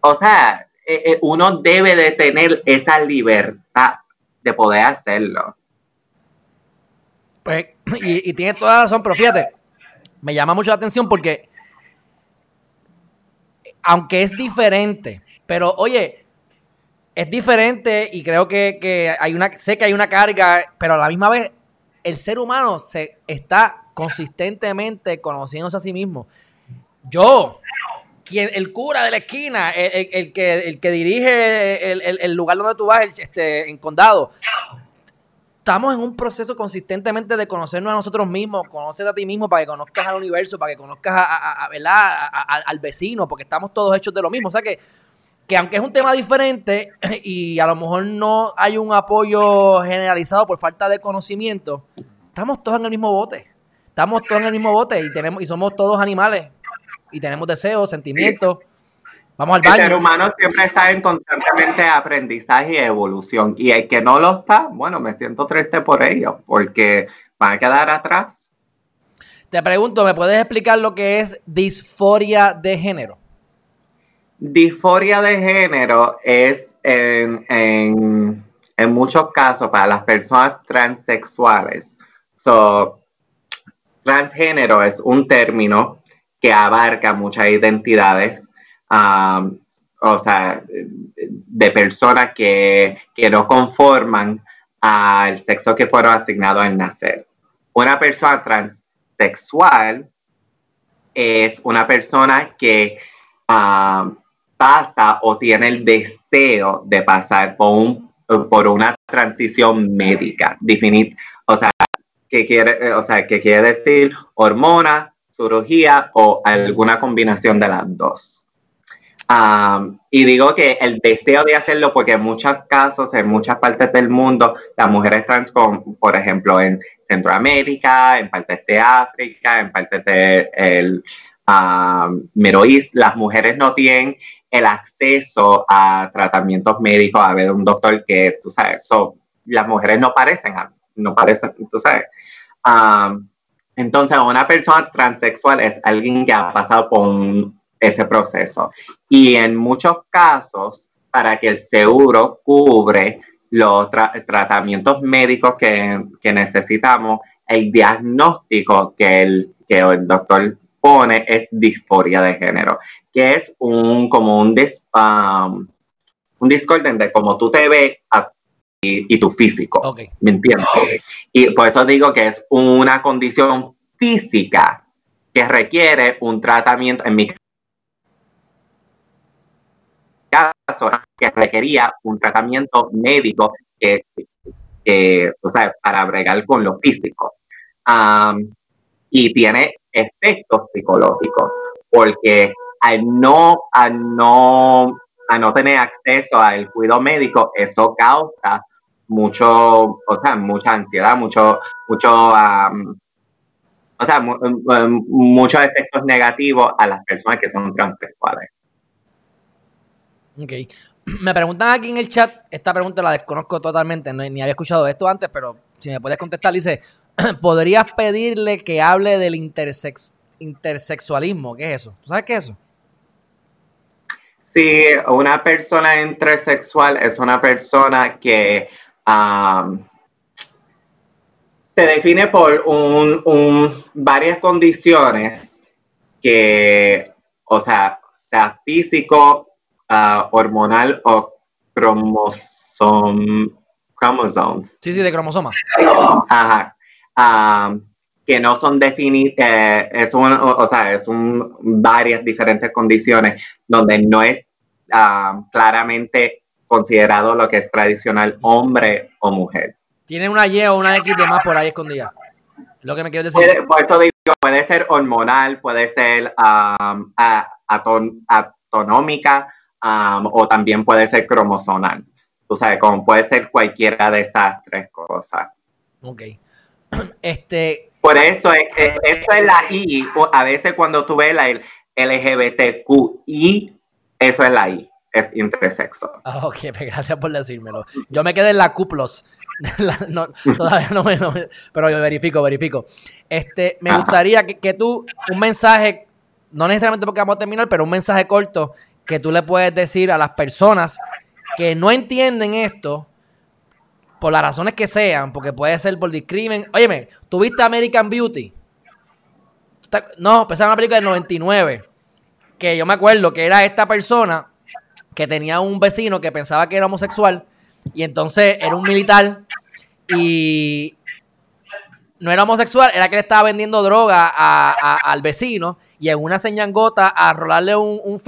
O sea, eh, eh, uno debe de tener esa libertad de poder hacerlo. Pues, [CLEARS THROAT] y, y tiene toda razón, pero fíjate, me llama mucho la atención porque, aunque es diferente, pero oye, es diferente y creo que, hay una, sé que hay una carga, pero a la misma vez el ser humano se está consistentemente conociéndose a sí mismo. Yo, quien, el cura de la esquina, el, que, el que dirige el, lugar donde tú vas, este, en condado, estamos en un proceso consistentemente de conocernos a nosotros mismos, conocer a ti mismo para que conozcas al universo, para que conozcas al vecino, porque estamos todos hechos de lo mismo. O sea que que aunque es un tema diferente [CLEARS THROAT] y a lo mejor no hay un apoyo generalizado por falta de conocimiento, estamos todos en el mismo bote. Estamos todos en el mismo bote y tenemos y somos todos animales y tenemos deseos, sentimientos. Vamos al baño. El ser humano siempre está en constantemente aprendizaje y evolución. Y el que no lo está, bueno, me siento triste por ello, porque van a quedar atrás. Te pregunto, ¿me puedes explicar lo que es disforia de género? Disforia de género es en, en, muchos casos para las personas transexuales. So, transgénero es un término que abarca muchas identidades, um, o sea, de personas que, que no conforman al sexo que fueron asignados al nacer. Una persona transexual es una persona que um, pasa o tiene el deseo de pasar por, un, por una transición médica. Definir, o sea, ¿qué quiere, o sea, ¿qué quiere decir hormona, cirugía o alguna combinación de las dos? y digo que el deseo de hacerlo, porque en muchos casos, en muchas partes del mundo, las mujeres trans, por ejemplo, en Centroamérica, en partes de África, en partes de el, las mujeres no tienen el acceso a tratamientos médicos, a ver un doctor que, tú sabes, las mujeres no parecen, no parecen, tú sabes. entonces, una persona transexual es alguien que ha pasado por ese proceso. Y en muchos casos, para que el seguro cubre los tratamientos médicos que, necesitamos, el diagnóstico que el, que el doctor es disforia de género, que es un como un, dis, um, un discordante de cómo tú te ves y, tu físico. ¿Me entiendes? Y por eso digo que es una condición física que requiere un tratamiento, en mi caso, que requería un tratamiento médico que, o sea, para bregar con lo físico. Y tiene efectos psicológicos, porque al no, al no, a no tener acceso al cuidado médico, eso causa mucho, o sea, mucha ansiedad, mucho, mucho, o sea, muchos efectos negativos a las personas que son transexuales. Ok. [CLEARS THROAT] Me preguntan aquí en el chat, esta pregunta la desconozco totalmente, ni había escuchado esto antes, pero si me puedes contestar, dice, [CLEARS THROAT] ¿podrías pedirle que hable del intersex intersexualismo? ¿Qué es eso? ¿Tú sabes qué es eso? Sí, una persona intersexual es una persona que se define por un, varias condiciones que, o sea, sea físico, ah, hormonal o cromosom, cromosomes. Sí, sí, de cromosoma. Ajá. Que no son definidas, eh, es un, o sea, es un, varias diferentes condiciones donde no es claramente considerado lo que es tradicional hombre o mujer. Tiene una Y o una X de más por ahí escondida. Lo que me quieres decir. Puede, pues digo, puede ser hormonal, puede ser um, atonómica um, o también puede ser cromosonal. Tú sabes, como puede ser cualquiera de esas tres cosas. Ok. [CLEARS THROAT] Este. Por eso es, eso es la I. A veces cuando tú ves la LGBTQI, eso es la I es intersexo. Ah, ok, pues gracias por decírmelo. Yo me quedé en la Q [LAUGHS] todavía no me, pero yo verifico, verifico. Este, me gustaría que, tú, un mensaje, no necesariamente porque vamos a terminar, pero un mensaje corto que tú le puedes decir a las personas que no entienden esto, por las razones que sean, porque puede ser por discrimen. Óyeme, ¿tuviste American Beauty? No, empezaba una película del 99, que yo me acuerdo que era esta persona que tenía un vecino que pensaba que era homosexual y entonces era un militar y no era homosexual, era que le estaba vendiendo droga al vecino y en una señangota a rolarle un, un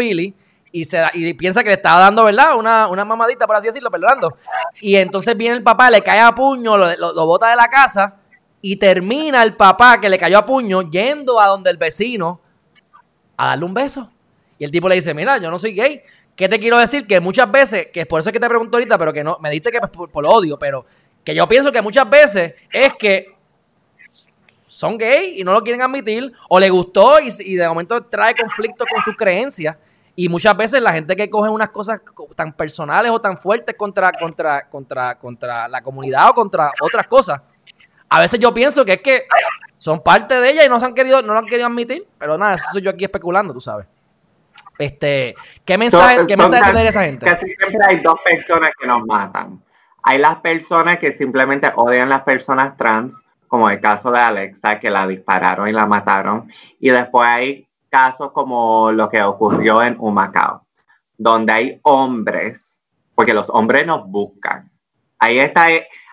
y, se, y piensa que le estaba dando, ¿verdad? Una, una mamadita, por así decirlo, perdonando. Y entonces viene el papá, le cae a puño, lo, lo bota de la casa y termina el papá que le cayó a puño yendo a donde el vecino a darle un beso. Y el tipo le dice, mira, yo no soy gay, ¿Qué te quiero decir? Que muchas veces, que es por eso es que te pregunto ahorita, pero que no, me diste que por, por odio, pero que yo pienso que muchas veces es que son gay y no lo quieren admitir, o le gustó y, de momento trae conflicto con sus creencias. Y muchas veces la gente que coge unas cosas tan personales o tan fuertes contra, contra, contra, contra la comunidad o contra otras cosas, a veces yo pienso que es que son parte de ella y no se han querido, no lo han querido admitir, pero nada, eso soy yo aquí especulando, tú sabes. Este, ¿Qué mensaje, ¿qué mensaje esa gente? Casi siempre hay dos personas que nos matan. Hay las personas que simplemente odian las personas trans, como el caso de Alexa, que la dispararon y la mataron. Y después hay casos como lo que ocurrió en Humacao, donde hay hombres, porque los hombres nos buscan. Ahí está,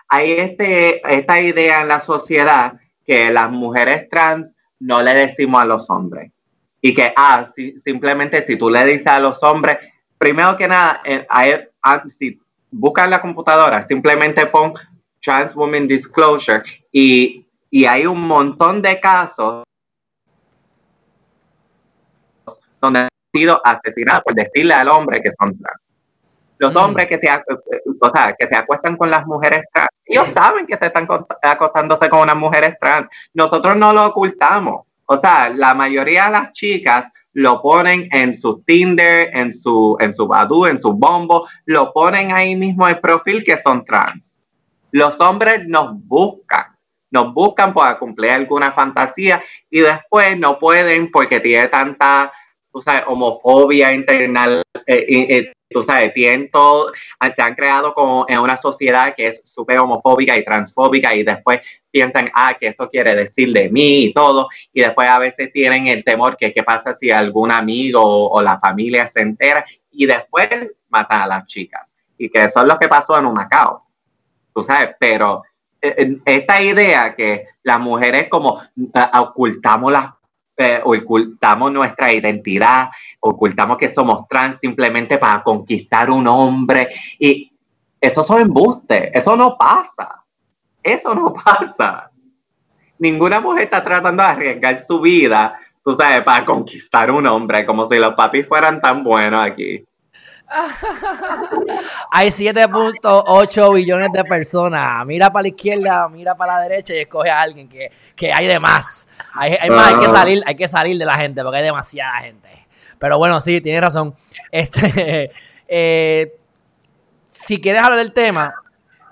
hay este, esta idea en la sociedad que las mujeres trans no le decimos a los hombres y que, ah, simplemente si tú le dices a los hombres, primero que nada, eh, si buscan la computadora, simplemente pon Trans Woman Disclosure y, hay un montón de casos donde han sido asesinados por decirle al hombre que son trans. Los mm. hombres que se, o sea, que se acuestan con las mujeres trans, ellos saben que se están acostándose con unas mujeres trans. Nosotros no lo ocultamos. O sea, la mayoría de las chicas lo ponen en su Tinder, en su, en su Badoo, en su Bombo, lo ponen ahí mismo el perfil que son trans. Los hombres nos buscan, nos buscan para cumplir alguna fantasía y después no pueden porque tiene tanta, tú sabes, homofobia internal, eh, eh, tú sabes, tienen todo, se han creado como en una sociedad que es súper homofóbica y transfóbica y después piensan, ah, que esto quiere decir de mí y todo, y después a veces tienen el temor que qué pasa si algún amigo o, la familia se entera y después matan a las chicas. Y que eso es lo que pasó en Humacao, tú sabes, pero eh, esta idea que las mujeres como ocultamos las eh, ocultamos nuestra identidad, ocultamos que somos trans simplemente para conquistar un hombre. Y eso son embustes, eso no pasa. Eso no [LAUGHS] pasa. Ninguna mujer está tratando de arriesgar su vida, tú sabes, para conquistar un hombre, como si los papis fueran tan buenos aquí. Hay 7.8 billones de personas. Mira para la izquierda, mira para la derecha y escoge a alguien que, hay de más. Hay, más, hay que salir, hay que salir de la gente porque hay demasiada gente. Pero bueno, sí, tienes razón. Este, [LAUGHS] eh, si quieres hablar del tema,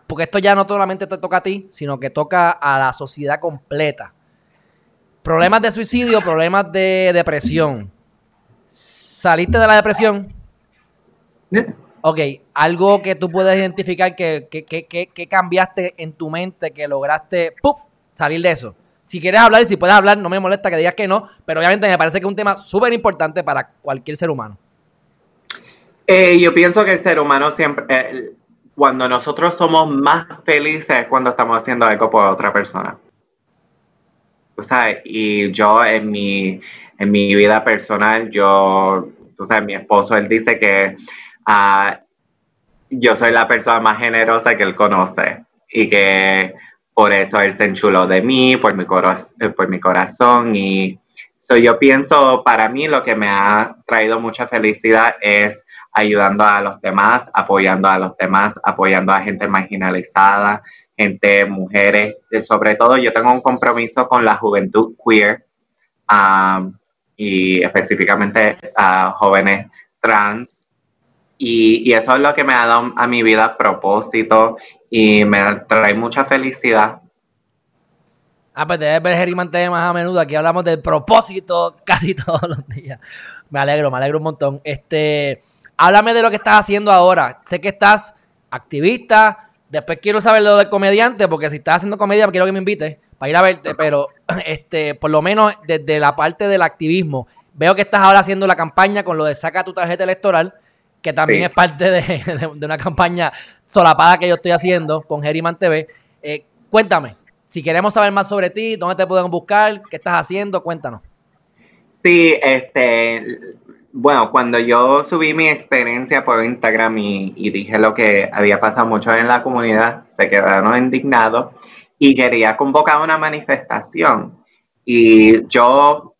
porque esto ya no solamente te toca a ti, sino que toca a la sociedad completa. Problemas de suicidio, problemas de depresión. ¿Saliste de la depresión? Ok, algo que tú puedes identificar que, que, cambiaste en tu mente, que lograste salir de eso. Si quieres hablar y si puedes hablar, no me molesta que digas que no, pero obviamente me parece que es un tema súper importante para cualquier ser humano. Eh, yo pienso que el ser humano siempre, eh, cuando nosotros somos más felices es cuando estamos haciendo algo por otra persona. O sea, y yo en mi, en mi vida personal, yo, tú sabes, mi esposo, él dice que Ah, yo soy la persona más generosa que él conoce y que por eso él se enchuló de mí, por mi, eh, por mi corazón y yo pienso, para mí lo que me ha traído mucha felicidad es ayudando a los demás, apoyando a los demás, apoyando a gente marginalizada, gente, mujeres, sobre todo yo tengo un compromiso con la juventud queer ah, y específicamente a jóvenes trans y, eso es lo que me ha dado a mi vida propósito y me trae mucha felicidad. Ah, pues debes ver Geriman TV más a menudo. Aquí hablamos del propósito casi [LAUGHS] todos los días. Me alegro, me alegro un montón. Este, háblame de lo que estás haciendo ahora. Sé que estás activista. Después quiero saber lo del comediante, porque si estás haciendo comedia, quiero que me invites para ir a verte. Pero, [CLEARS THROAT] este, por lo menos desde la parte del activismo, veo que estás ahora haciendo la campaña con lo de saca tu tarjeta electoral que también es parte [LAUGHS] de, una campaña solapada que yo estoy haciendo con Geriman TV. Eh, cuéntame, si queremos saber más sobre ti, dónde te pueden buscar, qué estás haciendo, cuéntanos. Sí, este, bueno, cuando yo subí mi experiencia por Instagram y, dije lo que había pasado mucho en la comunidad, se quedaron indignados y quería convocar una manifestación. Y yo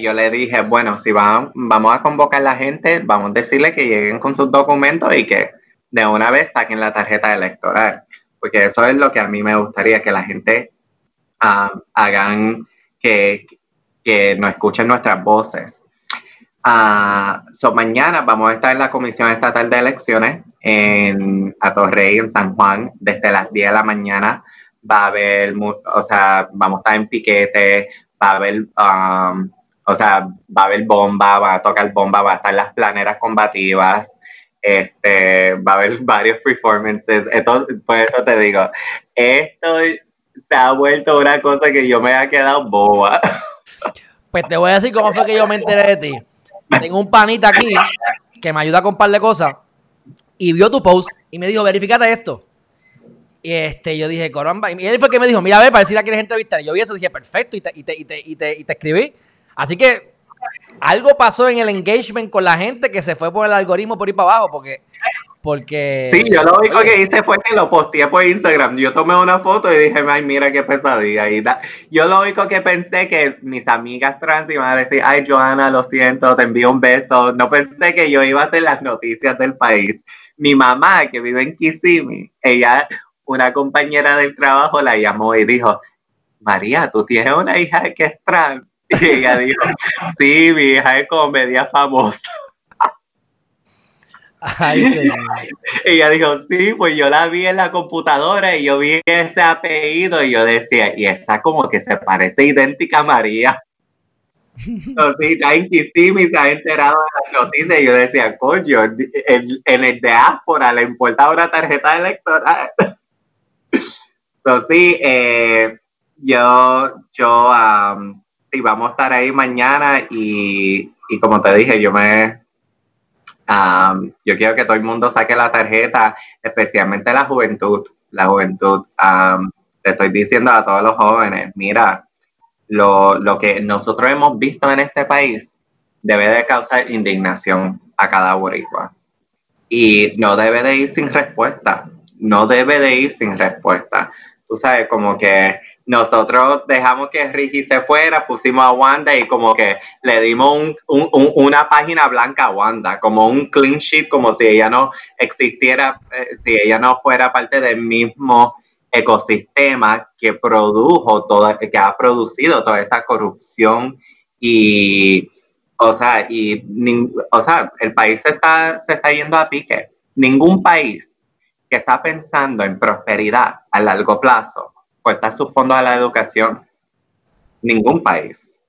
yo le dije, bueno, si van, vamos a convocar a la gente, vamos a decirle que lleguen con sus documentos y que de una vez saquen la tarjeta electoral, porque eso es lo que a mí me gustaría, que la gente ah, hagan, que, que nos escuchen nuestras voces. Uh, so mañana vamos a estar en la Comisión Estatal de Elecciones en Atorrey, en San Juan, desde las 10 de la mañana. Va a haber, o sea, vamos a estar en piquete, va a haber um, o sea, va a haber bomba, va a tocar bomba, va a estar las planeras combativas, este, va a haber [LAUGHS] varios performances. Esto, por eso te digo, esto se ha vuelto una cosa que yo me ha quedado boba. Pues te voy a decir cómo fue que yo me enteré de ti. Tengo un panita aquí que me ayuda a comparle cosas y vio tu post y me dijo, verifícate esto. Y este, yo dije, caramba. Y él fue que me dijo, mira, a ver, para ver si la quieres entrevistar. Y yo vi eso dije, perfecto, y te, y te, y te, y te, y te escribí. Así que algo pasó en el engagement con la gente que se fue por el algoritmo por ir para abajo, porque. porque sí, yo lo único que hice fue que lo posteé por Instagram. Yo tomé una foto y dije, ay, mira qué pesadilla. Y yo lo único que pensé que mis amigas trans iban a decir, ay, Johanna, lo siento, te envío un beso. No pensé que yo iba a hacer las noticias del país. Mi mamá, que vive en Kissimmee, ella, una compañera del trabajo, la llamó y dijo, María, tú tienes una hija que es trans. [LAUGHS] Y ella dijo, sí, mi hija es comedia famosa. Ay, ella dijo, sí, pues yo la vi en la computadora y yo vi ese apellido y yo decía, y esa como que se parece idéntica a María. Entonces, ya Kissimmee se ha enterado de las noticias y yo decía, coño, en, en el diáspora le importa una tarjeta electoral. [LAUGHS] Entonces, sí, eh, yo, yo, sí, vamos a estar ahí mañana y, y como te dije, yo me, yo quiero que todo el mundo saque la tarjeta, especialmente la juventud, la juventud. le estoy diciendo a todos los jóvenes, mira, lo, lo, que nosotros hemos visto en este país debe de causar indignación a cada boricua. Y no debe de ir sin respuesta, no debe de ir sin respuesta. Tú sabes, como que nosotros dejamos que Ricky se fuera, pusimos a Wanda y como que le dimos una página blanca a Wanda, como un clean sheet, como si ella no existiera, eh, si ella no fuera parte del mismo ecosistema que produjo toda, que ha producido toda esta corrupción y, o sea, y, o sea, el país se está, se está yendo a pique. Ningún país que está pensando en prosperidad a largo plazo corta sus fondos a la educación. Ningún país.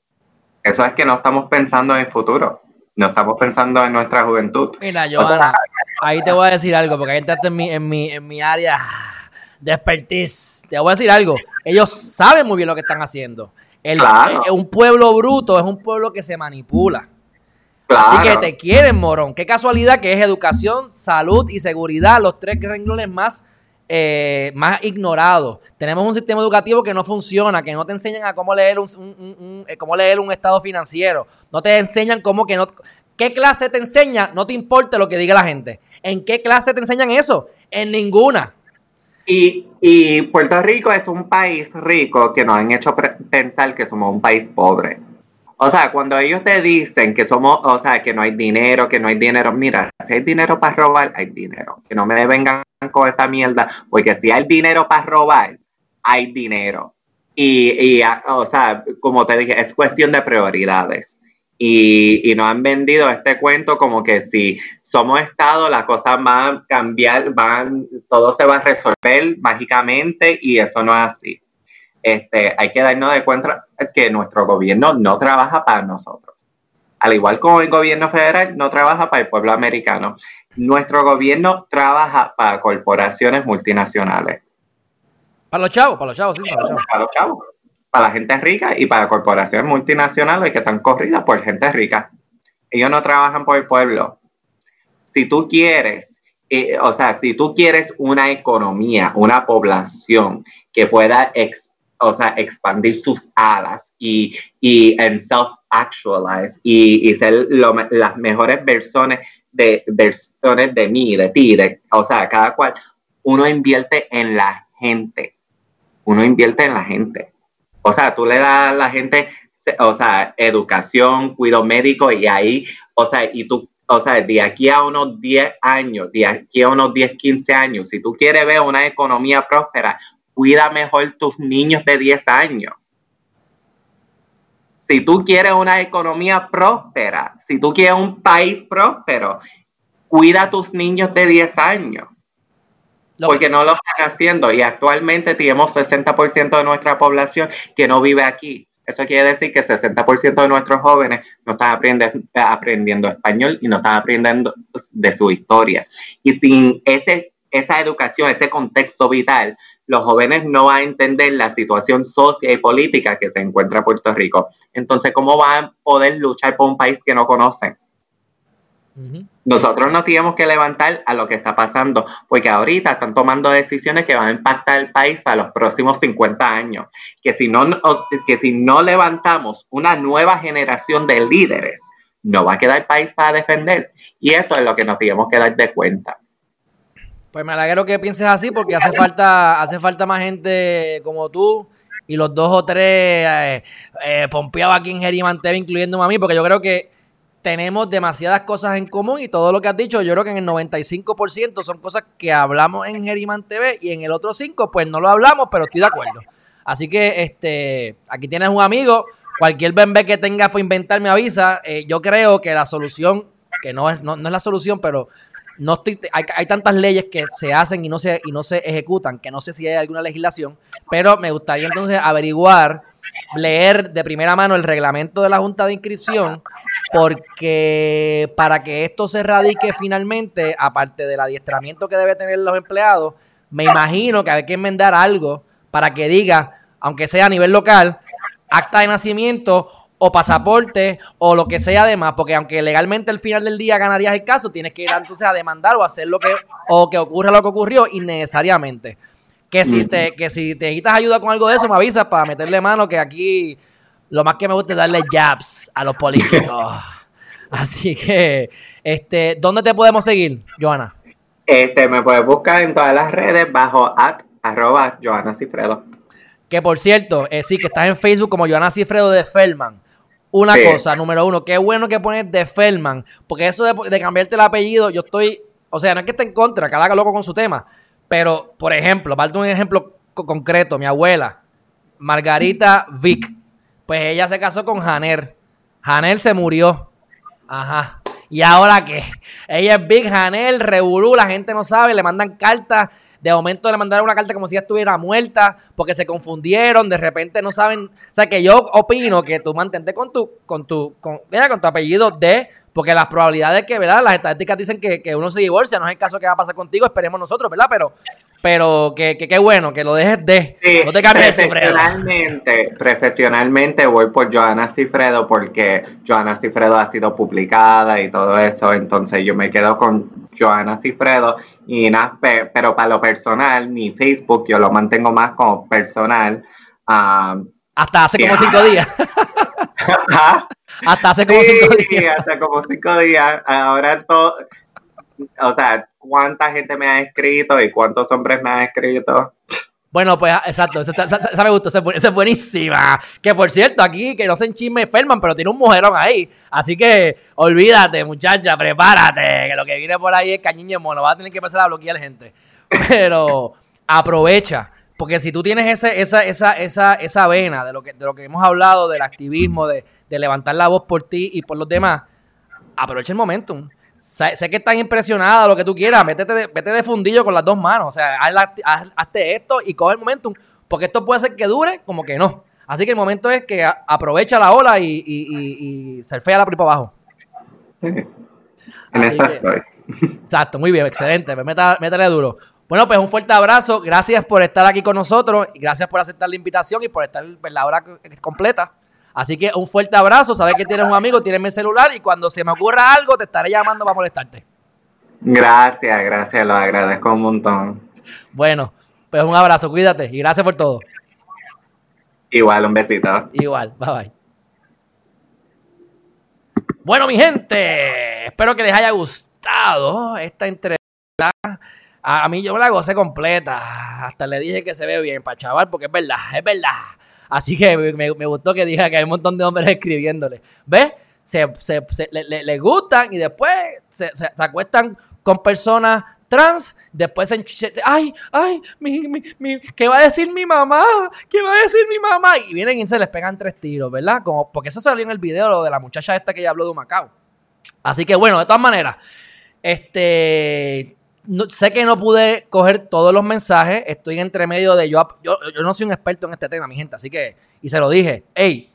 Eso es que no estamos pensando en el futuro. No estamos pensando en nuestra juventud. Mira, Joana, ahí te voy a decir algo, porque ahí entraste en mi, en mi, en mi área de expertise. Te voy a decir algo. Ellos saben muy bien lo que están haciendo. El, un pueblo bruto es un pueblo que se manipula. Y que te quieren, morón. Qué casualidad que es educación, salud y seguridad, los tres renglones más eh, más ignorados. Tenemos un sistema educativo que no funciona, que no te enseñan a cómo leer un, eh, cómo leer un estado financiero. No te enseñan cómo que no... ¿Qué clase te enseña? No te importa lo que diga la gente. ¿En qué clase te enseñan eso? En ninguna. Y, y Puerto Rico es un país rico que nos han hecho pensar que somos un país pobre. O sea, cuando ellos te dicen que somos, o sea, que no hay dinero, que no hay dinero, mira, si hay dinero para robar, hay dinero. Que no me vengan con esa mierda, porque si hay dinero para robar, hay dinero. Y, y, o sea, como te dije, es cuestión de prioridades. Y, y nos han vendido este cuento como que si somos Estado, las cosas van a cambiar, van, todo se va a resolver mágicamente y eso no es así este, hay que darnos cuenta que nuestro gobierno no trabaja para nosotros. Al igual como el gobierno federal no trabaja para el pueblo americano. Nuestro gobierno trabaja para corporaciones multinacionales. Para los chavos, para los chavos, sí, para los chavos. Para los chavos. Para la gente rica y para corporaciones multinacionales que están corridas por gente rica. Ellos no trabajan por el pueblo. Si tú quieres, eh, o sea, si tú quieres una economía, una población que pueda o sea, expandir sus alas y, en self-actualize y, ser las mejores versiones de, versiones de mí, de ti, de, o sea, cada cual, uno invierte en la gente, uno invierte en la gente. O sea, tú le das a la gente, o sea, educación, cuidado médico y ahí, o sea, y tú o sea, de aquí a unos 10 años, de aquí a unos 10, 15 años, si tú quieres ver una economía próspera, cuida mejor tus niños de 10 años. Si tú quieres una economía próspera, si tú quieres un país próspero, cuida a tus niños de 10 años. porque no lo están haciendo y actualmente tenemos 60% de nuestra población que no vive aquí. Eso quiere decir que 60% de nuestros jóvenes no están aprendiendo, aprendiendo español y no están aprendiendo de su historia. Y sin ese, esa educación, ese contexto vital, los jóvenes no van a entender la situación social y política que se encuentra Puerto Rico. Entonces, ¿cómo van a poder luchar por un país que no conocen? Nosotros nos tenemos que levantar a lo que está pasando, porque ahorita están tomando decisiones que van a impactar el país para los próximos 50 años. Que si no, que si no levantamos una nueva generación de líderes, no va a quedar el país para defender. Y esto es lo que nos tenemos que dar de cuenta. Pues me alegro que pienses así porque hace falta, hace falta más gente como tú y los dos o tres eh, eh, pompeados aquí en Geriman TV, incluyéndome a mí, porque yo creo que tenemos demasiadas cosas en común y todo lo que has dicho, yo creo que en el 95% son cosas que hablamos en Geriman TV y en el otro 5% pues no lo hablamos, pero estoy de acuerdo. Así que este, aquí tienes un amigo, cualquier bebé que tengas por inventar me avisa. Eh, yo creo que la solución, que no es, no, no es la solución, pero no estoy, hay, tantas leyes que se hacen y no se, y no se ejecutan, que no sé si hay alguna legislación, pero me gustaría entonces averiguar leer de primera mano el reglamento de la Junta de Inscripción, porque para que esto se radique finalmente, aparte del adiestramiento que deben tener los empleados, me imagino que hay que enmendar algo para que diga, aunque sea a nivel local, acta de nacimiento o pasaporte o lo que sea además, porque aunque legalmente al final del día ganarías el caso, tienes que ir entonces a demandar o hacer lo que o que ocurra lo que ocurrió innecesariamente. Que si te que si te necesitas ayuda con algo de eso, me avisas para meterle mano que aquí lo más que me gusta es darle jabs a los políticos. [LAUGHS] Así que este, ¿dónde te podemos seguir, Joana? Este, me puedes buscar en todas las redes bajo at, arroba Joana Cifredo. Que por cierto, eh, sí, que estás en Facebook como Joana Cifredo de Feldman. Una cosa, número uno, qué bueno que pones de Feldman, porque eso de, cambiarte el apellido, yo estoy, o sea, no es que esté en contra, cada loco con su tema, pero, por ejemplo, falta un ejemplo concreto, mi abuela, Margarita Vic, pues ella se casó con Janer, Janer se murió, ajá, ¿y ahora qué? Ella es Vic Janel, revolú, la gente no sabe, le mandan cartas de momento le mandaron una carta como si estuviera muerta porque se confundieron, de repente no saben, o sea que yo opino que tú mantente con tu, con tu, con, con tu apellido de, porque las probabilidades que, ¿verdad? Las estadísticas dicen que, que uno se divorcia, no es el caso que va a pasar contigo, esperemos nosotros, ¿verdad? Pero pero que qué bueno, que lo dejes de. no te cambies profesionalmente, profesionalmente voy por Joana Cifredo porque Joana Cifredo ha sido publicada y todo eso, entonces yo me quedo con Joana Cifredo y nada, pero para lo personal, mi Facebook yo lo mantengo más como personal. [LAUGHS] hasta hace como cinco días. hasta hace como cinco días. hasta como cinco días. Ahora todo, o sea, cuánta gente me ha escrito y cuántos hombres me han escrito. Bueno, pues exacto, esa, me gustó, esa, es buenísima. Que por cierto, aquí, que no se enchisme Ferman, pero tiene un mujerón ahí. Así que olvídate, muchacha, prepárate, que lo que viene por ahí es cañiño mono. Va a tener que empezar a bloquear gente. Pero aprovecha, porque si tú tienes ese, esa, esa, esa, esa vena de lo, que, de lo que hemos hablado, del activismo, de, de levantar la voz por ti y por los demás, aprovecha el momentum sé, que estás impresionada, lo que tú quieras, métete de, vete de fundillo con las dos manos. O sea, hazte esto y coge el momentum, porque esto puede ser que dure como que no. Así que el momento es que aprovecha la ola y, y, y, surfea por abajo. [LAUGHS] [LAUGHS] exacto, muy bien, excelente. Pues métale, duro. Bueno, pues un fuerte abrazo. Gracias por estar aquí con nosotros. Y gracias por aceptar la invitación y por estar en la hora completa. Así que un fuerte abrazo, sabes que tienes un amigo, tienes mi celular y cuando se me ocurra algo te estaré llamando para molestarte. Gracias, gracias, lo agradezco un montón. Bueno, pues un abrazo, cuídate y gracias por todo. Igual, un besito. Igual, bye bye. Bueno, mi gente, espero que les haya gustado esta entrevista. A mí yo me la gocé completa. Hasta le dije que se ve bien para chaval, porque es verdad, es verdad. Así que me, gustó que diga que hay un montón de hombres escribiéndole. ¿Ves? Se, le, le, gustan y después se, acuestan con personas trans, después se ay, ay, mi, mi, ¿qué va a decir mi mamá? ¿Qué va a decir mi mamá? Y vienen y se les pegan tres tiros, ¿verdad? Como, porque eso salió en el video lo de la muchacha esta que ya habló de un Macao. Así que bueno, de todas maneras, este, sé que no pude coger todos los mensajes. Estoy entre medio de yo, yo. Yo no soy un experto en este tema, mi gente. Así que, y se lo dije, hey,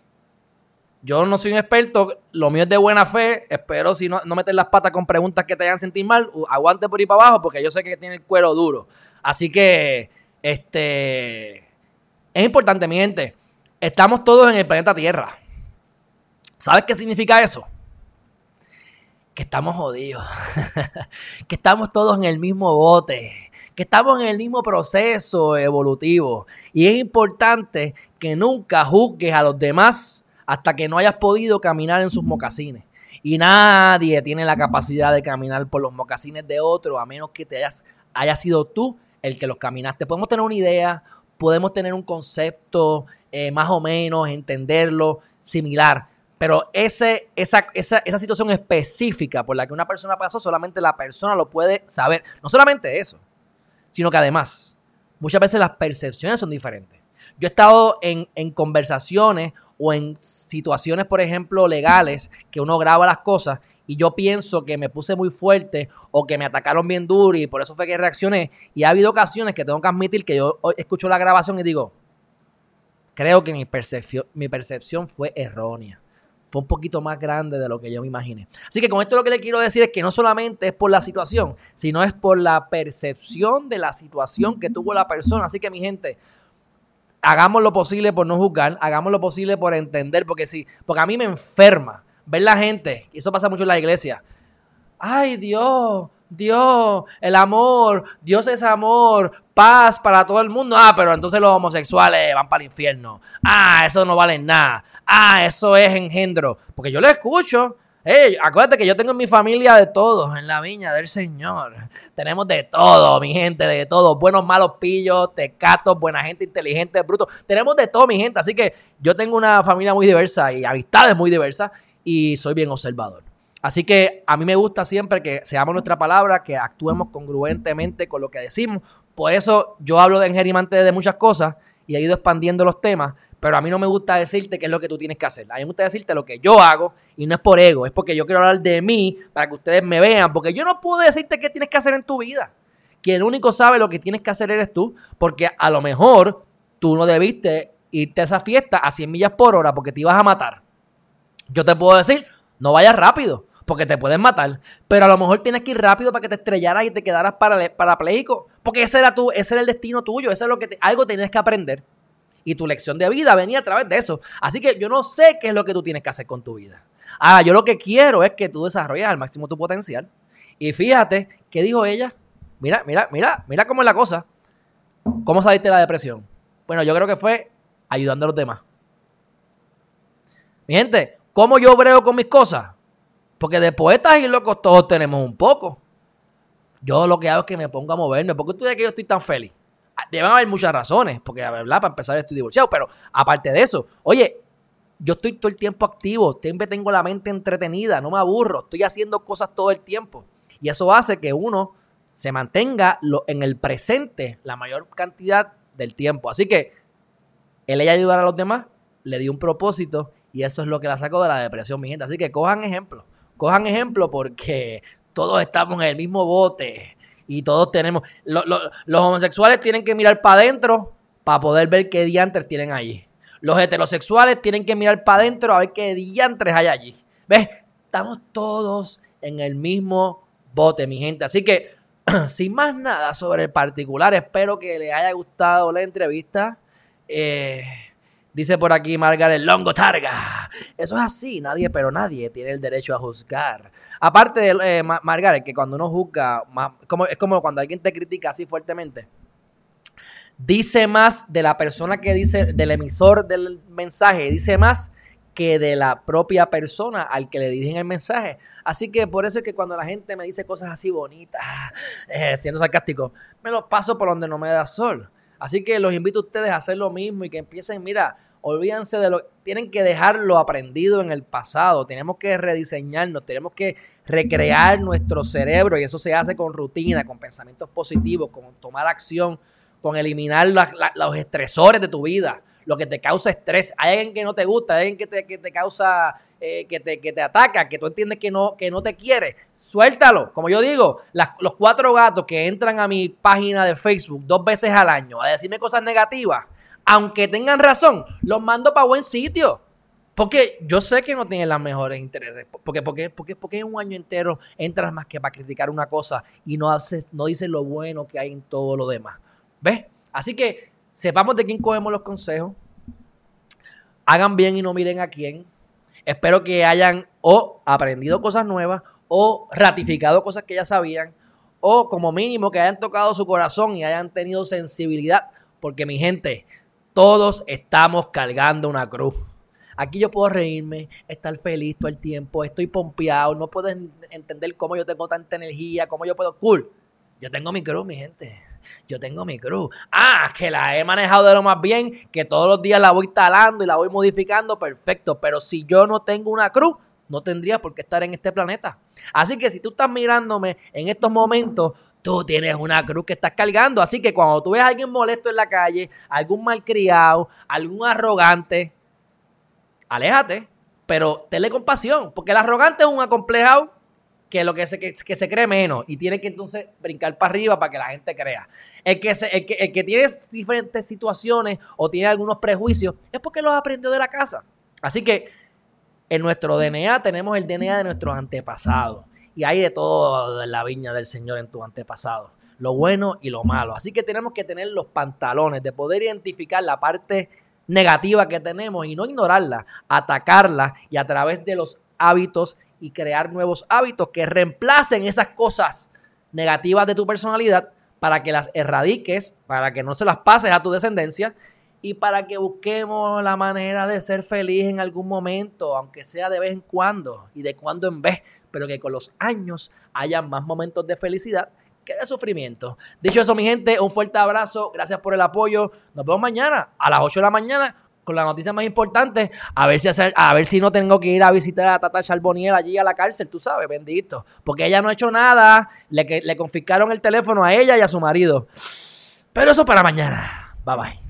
yo no soy un experto, lo mío es de buena fe. Espero si no, no meter las patas con preguntas que te hagan sentir mal, aguante por ahí para abajo, porque yo sé que tiene el cuero duro. Así que, este. Es importante, mi gente. Estamos todos en el planeta Tierra. ¿Sabes qué significa eso? Que estamos jodidos, [LAUGHS] que estamos todos en el mismo bote, que estamos en el mismo proceso evolutivo. Y es importante que nunca juzgues a los demás hasta que no hayas podido caminar en sus mocasines. Y nadie tiene la capacidad de caminar por los mocasines de otro a menos que te hayas, haya sido tú el que los caminaste. Podemos tener una idea, podemos tener un concepto eh, más o menos, entenderlo, similar pero ese, esa, esa, esa, situación específica por la que una persona pasó, solamente la persona lo puede saber. No solamente eso, sino que además, muchas veces las percepciones son diferentes. Yo he estado en, en conversaciones o en situaciones, por ejemplo, legales, que uno graba las cosas y yo pienso que me puse muy fuerte o que me atacaron bien duro y por eso fue que reaccioné. Y ha habido ocasiones que tengo que admitir que yo escucho la grabación y digo, creo que mi percepción, mi percepción fue errónea. Un poquito más grande de lo que yo me imaginé. Así que con esto lo que le quiero decir es que no solamente es por la situación, sino es por la percepción de la situación que tuvo la persona. Así que mi gente, hagamos lo posible por no juzgar, hagamos lo posible por entender, porque sí, porque a mí me enferma ver la gente, y eso pasa mucho en la iglesia. Ay Dios, Dios, el amor, Dios es amor, paz para todo el mundo. Ah, pero entonces los homosexuales van para el infierno. Ah, eso no vale nada. Ah, eso es engendro. Porque yo lo escucho. Acuérdate que yo tengo en mi familia de todos, en la viña del Señor. Tenemos de todo, mi gente, de todo. Buenos, malos pillos, tecatos, buena gente, inteligente, bruto. Tenemos de todo, mi gente. Así que yo tengo una familia muy diversa y amistades muy diversas y soy bien observador. Así que a mí me gusta siempre que seamos nuestra palabra, que actuemos congruentemente con lo que decimos. Por eso yo hablo de engerimante de muchas cosas y he ido expandiendo los temas, pero a mí no me gusta decirte qué es lo que tú tienes que hacer. A mí me gusta decirte lo que yo hago y no es por ego, es porque yo quiero hablar de mí para que ustedes me vean, porque yo no puedo decirte qué tienes que hacer en tu vida. Quien único sabe lo que tienes que hacer eres tú, porque a lo mejor tú no debiste irte a esa fiesta a 100 millas por hora porque te ibas a matar. Yo te puedo decir, no vayas rápido porque te pueden matar. Pero a lo mejor tienes que ir rápido para que te estrellaras y te quedaras parapléjico. Porque ese era, tu, ese era el destino tuyo, ese es lo que algo tenías que aprender. Y tu lección de vida venía a través de eso. Así que yo no sé qué es lo que tú tienes que hacer con tu vida. Ahora, yo lo que quiero es que tú desarrolles al máximo tu potencial. Y fíjate, ¿qué dijo ella? Mira, mira, mira, mira cómo es la cosa. ¿Cómo saliste de la depresión? Bueno, yo creo que fue ayudando a los demás. Mi gente, ¿cómo yo brego con mis cosas? Porque de poetas y locos todos tenemos un poco. Yo lo que hago es que me pongo a moverme. ¿Por qué tú dices que yo estoy tan feliz? Ah, deben haber muchas razones, porque ¿verdad? para empezar estoy divorciado, pero aparte de eso, oye, yo estoy todo el tiempo activo, siempre tengo la mente entretenida, no me aburro, estoy haciendo cosas todo el tiempo. Y eso hace que uno se mantenga en el presente la mayor cantidad del tiempo. Así que el ella ayudar a los demás le dio un propósito y eso es lo que la sacó de la depresión, mi gente. Así que cojan ejemplo. Cojan ejemplo porque todos estamos en el mismo bote y todos tenemos. los homosexuales tienen que mirar para adentro para poder ver qué diantres tienen allí. Los heterosexuales tienen que mirar para adentro a ver qué diantres hay allí. ¿Ves? Estamos todos en el mismo bote, mi gente. Así que, [CLEARS THROAT] sin más nada sobre el particular, espero que les haya gustado la entrevista. Eh, Dice por aquí Margaret Longo Targa. Eso es así, nadie, pero nadie tiene el derecho a juzgar. Aparte de eh, Margaret, que cuando uno juzga, es como cuando alguien te critica así fuertemente. Dice más de la persona que dice, del emisor del mensaje, dice más que de la propia persona al que le dirigen el mensaje. Así que por eso es que cuando la gente me dice cosas así bonitas, eh, siendo sarcástico, me lo paso por donde no me da sol. Así que los invito a ustedes a hacer lo mismo y que empiecen, mira, olvídense de lo, tienen que dejar lo aprendido en el pasado, tenemos que rediseñarnos, tenemos que recrear nuestro cerebro y eso se hace con rutina, con pensamientos positivos, con tomar acción, con eliminar los estresores de tu vida, lo que te causa estrés. Hay alguien que no te gusta, hay alguien que te, que te causa, eh, que, te, que te ataca, que tú entiendes que no, que no te quiere. Suéltalo. Como yo digo, los cuatro gatos que entran a mi página de Facebook dos veces al año a decirme cosas negativas, aunque tengan razón, los mando para buen sitio. Porque yo sé que no tienen los mejores intereses. Porque, porque, porque, porque un año entero entras más que para criticar una cosa y no, haces, no dices lo bueno que hay en todo lo demás. ¿Ves? Así que sepamos de quién cogemos los consejos. Hagan bien y no miren a quién. Espero que hayan o aprendido cosas nuevas o ratificado cosas que ya sabían o como mínimo que hayan tocado su corazón y hayan tenido sensibilidad. Porque mi gente, todos estamos cargando una cruz. Aquí yo puedo reírme, estar feliz todo el tiempo, estoy pompeado, no puedo entender cómo yo tengo tanta energía, cómo yo puedo... Cool, yo tengo mi cruz, mi gente. Yo tengo mi cruz. Ah, que la he manejado de lo más bien, que todos los días la voy talando y la voy modificando, perfecto. Pero si yo no tengo una cruz, no tendría por qué estar en este planeta. Así que si tú estás mirándome en estos momentos, tú tienes una cruz que estás cargando. Así que cuando tú ves a alguien molesto en la calle, algún malcriado, algún arrogante, aléjate, pero tenle compasión, porque el arrogante es un acomplejado que lo que se, que, se cree menos y tiene que entonces brincar para arriba para que la gente crea. El que, se, el que, el que tiene diferentes situaciones o tiene algunos prejuicios es porque los aprendió de la casa. Así que en nuestro DNA tenemos el DNA de nuestros antepasados. Y hay de todo en la viña del Señor en tus antepasados. Lo bueno y lo malo. Así que tenemos que tener los pantalones de poder identificar la parte negativa que tenemos y no ignorarla, atacarla y a través de los hábitos y crear nuevos hábitos que reemplacen esas cosas negativas de tu personalidad para que las erradiques, para que no se las pases a tu descendencia y para que busquemos la manera de ser feliz en algún momento, aunque sea de vez en cuando y de cuando en vez, pero que con los años haya más momentos de felicidad que de sufrimiento. Dicho eso, mi gente, un fuerte abrazo, gracias por el apoyo. Nos vemos mañana a las 8 de la mañana con la noticia más importante, a ver si hacer, a ver si no tengo que ir a visitar a Tata Charboniel allí a la cárcel, tú sabes, bendito, porque ella no ha hecho nada, le, le confiscaron el teléfono a ella y a su marido. Pero eso para mañana. Bye bye.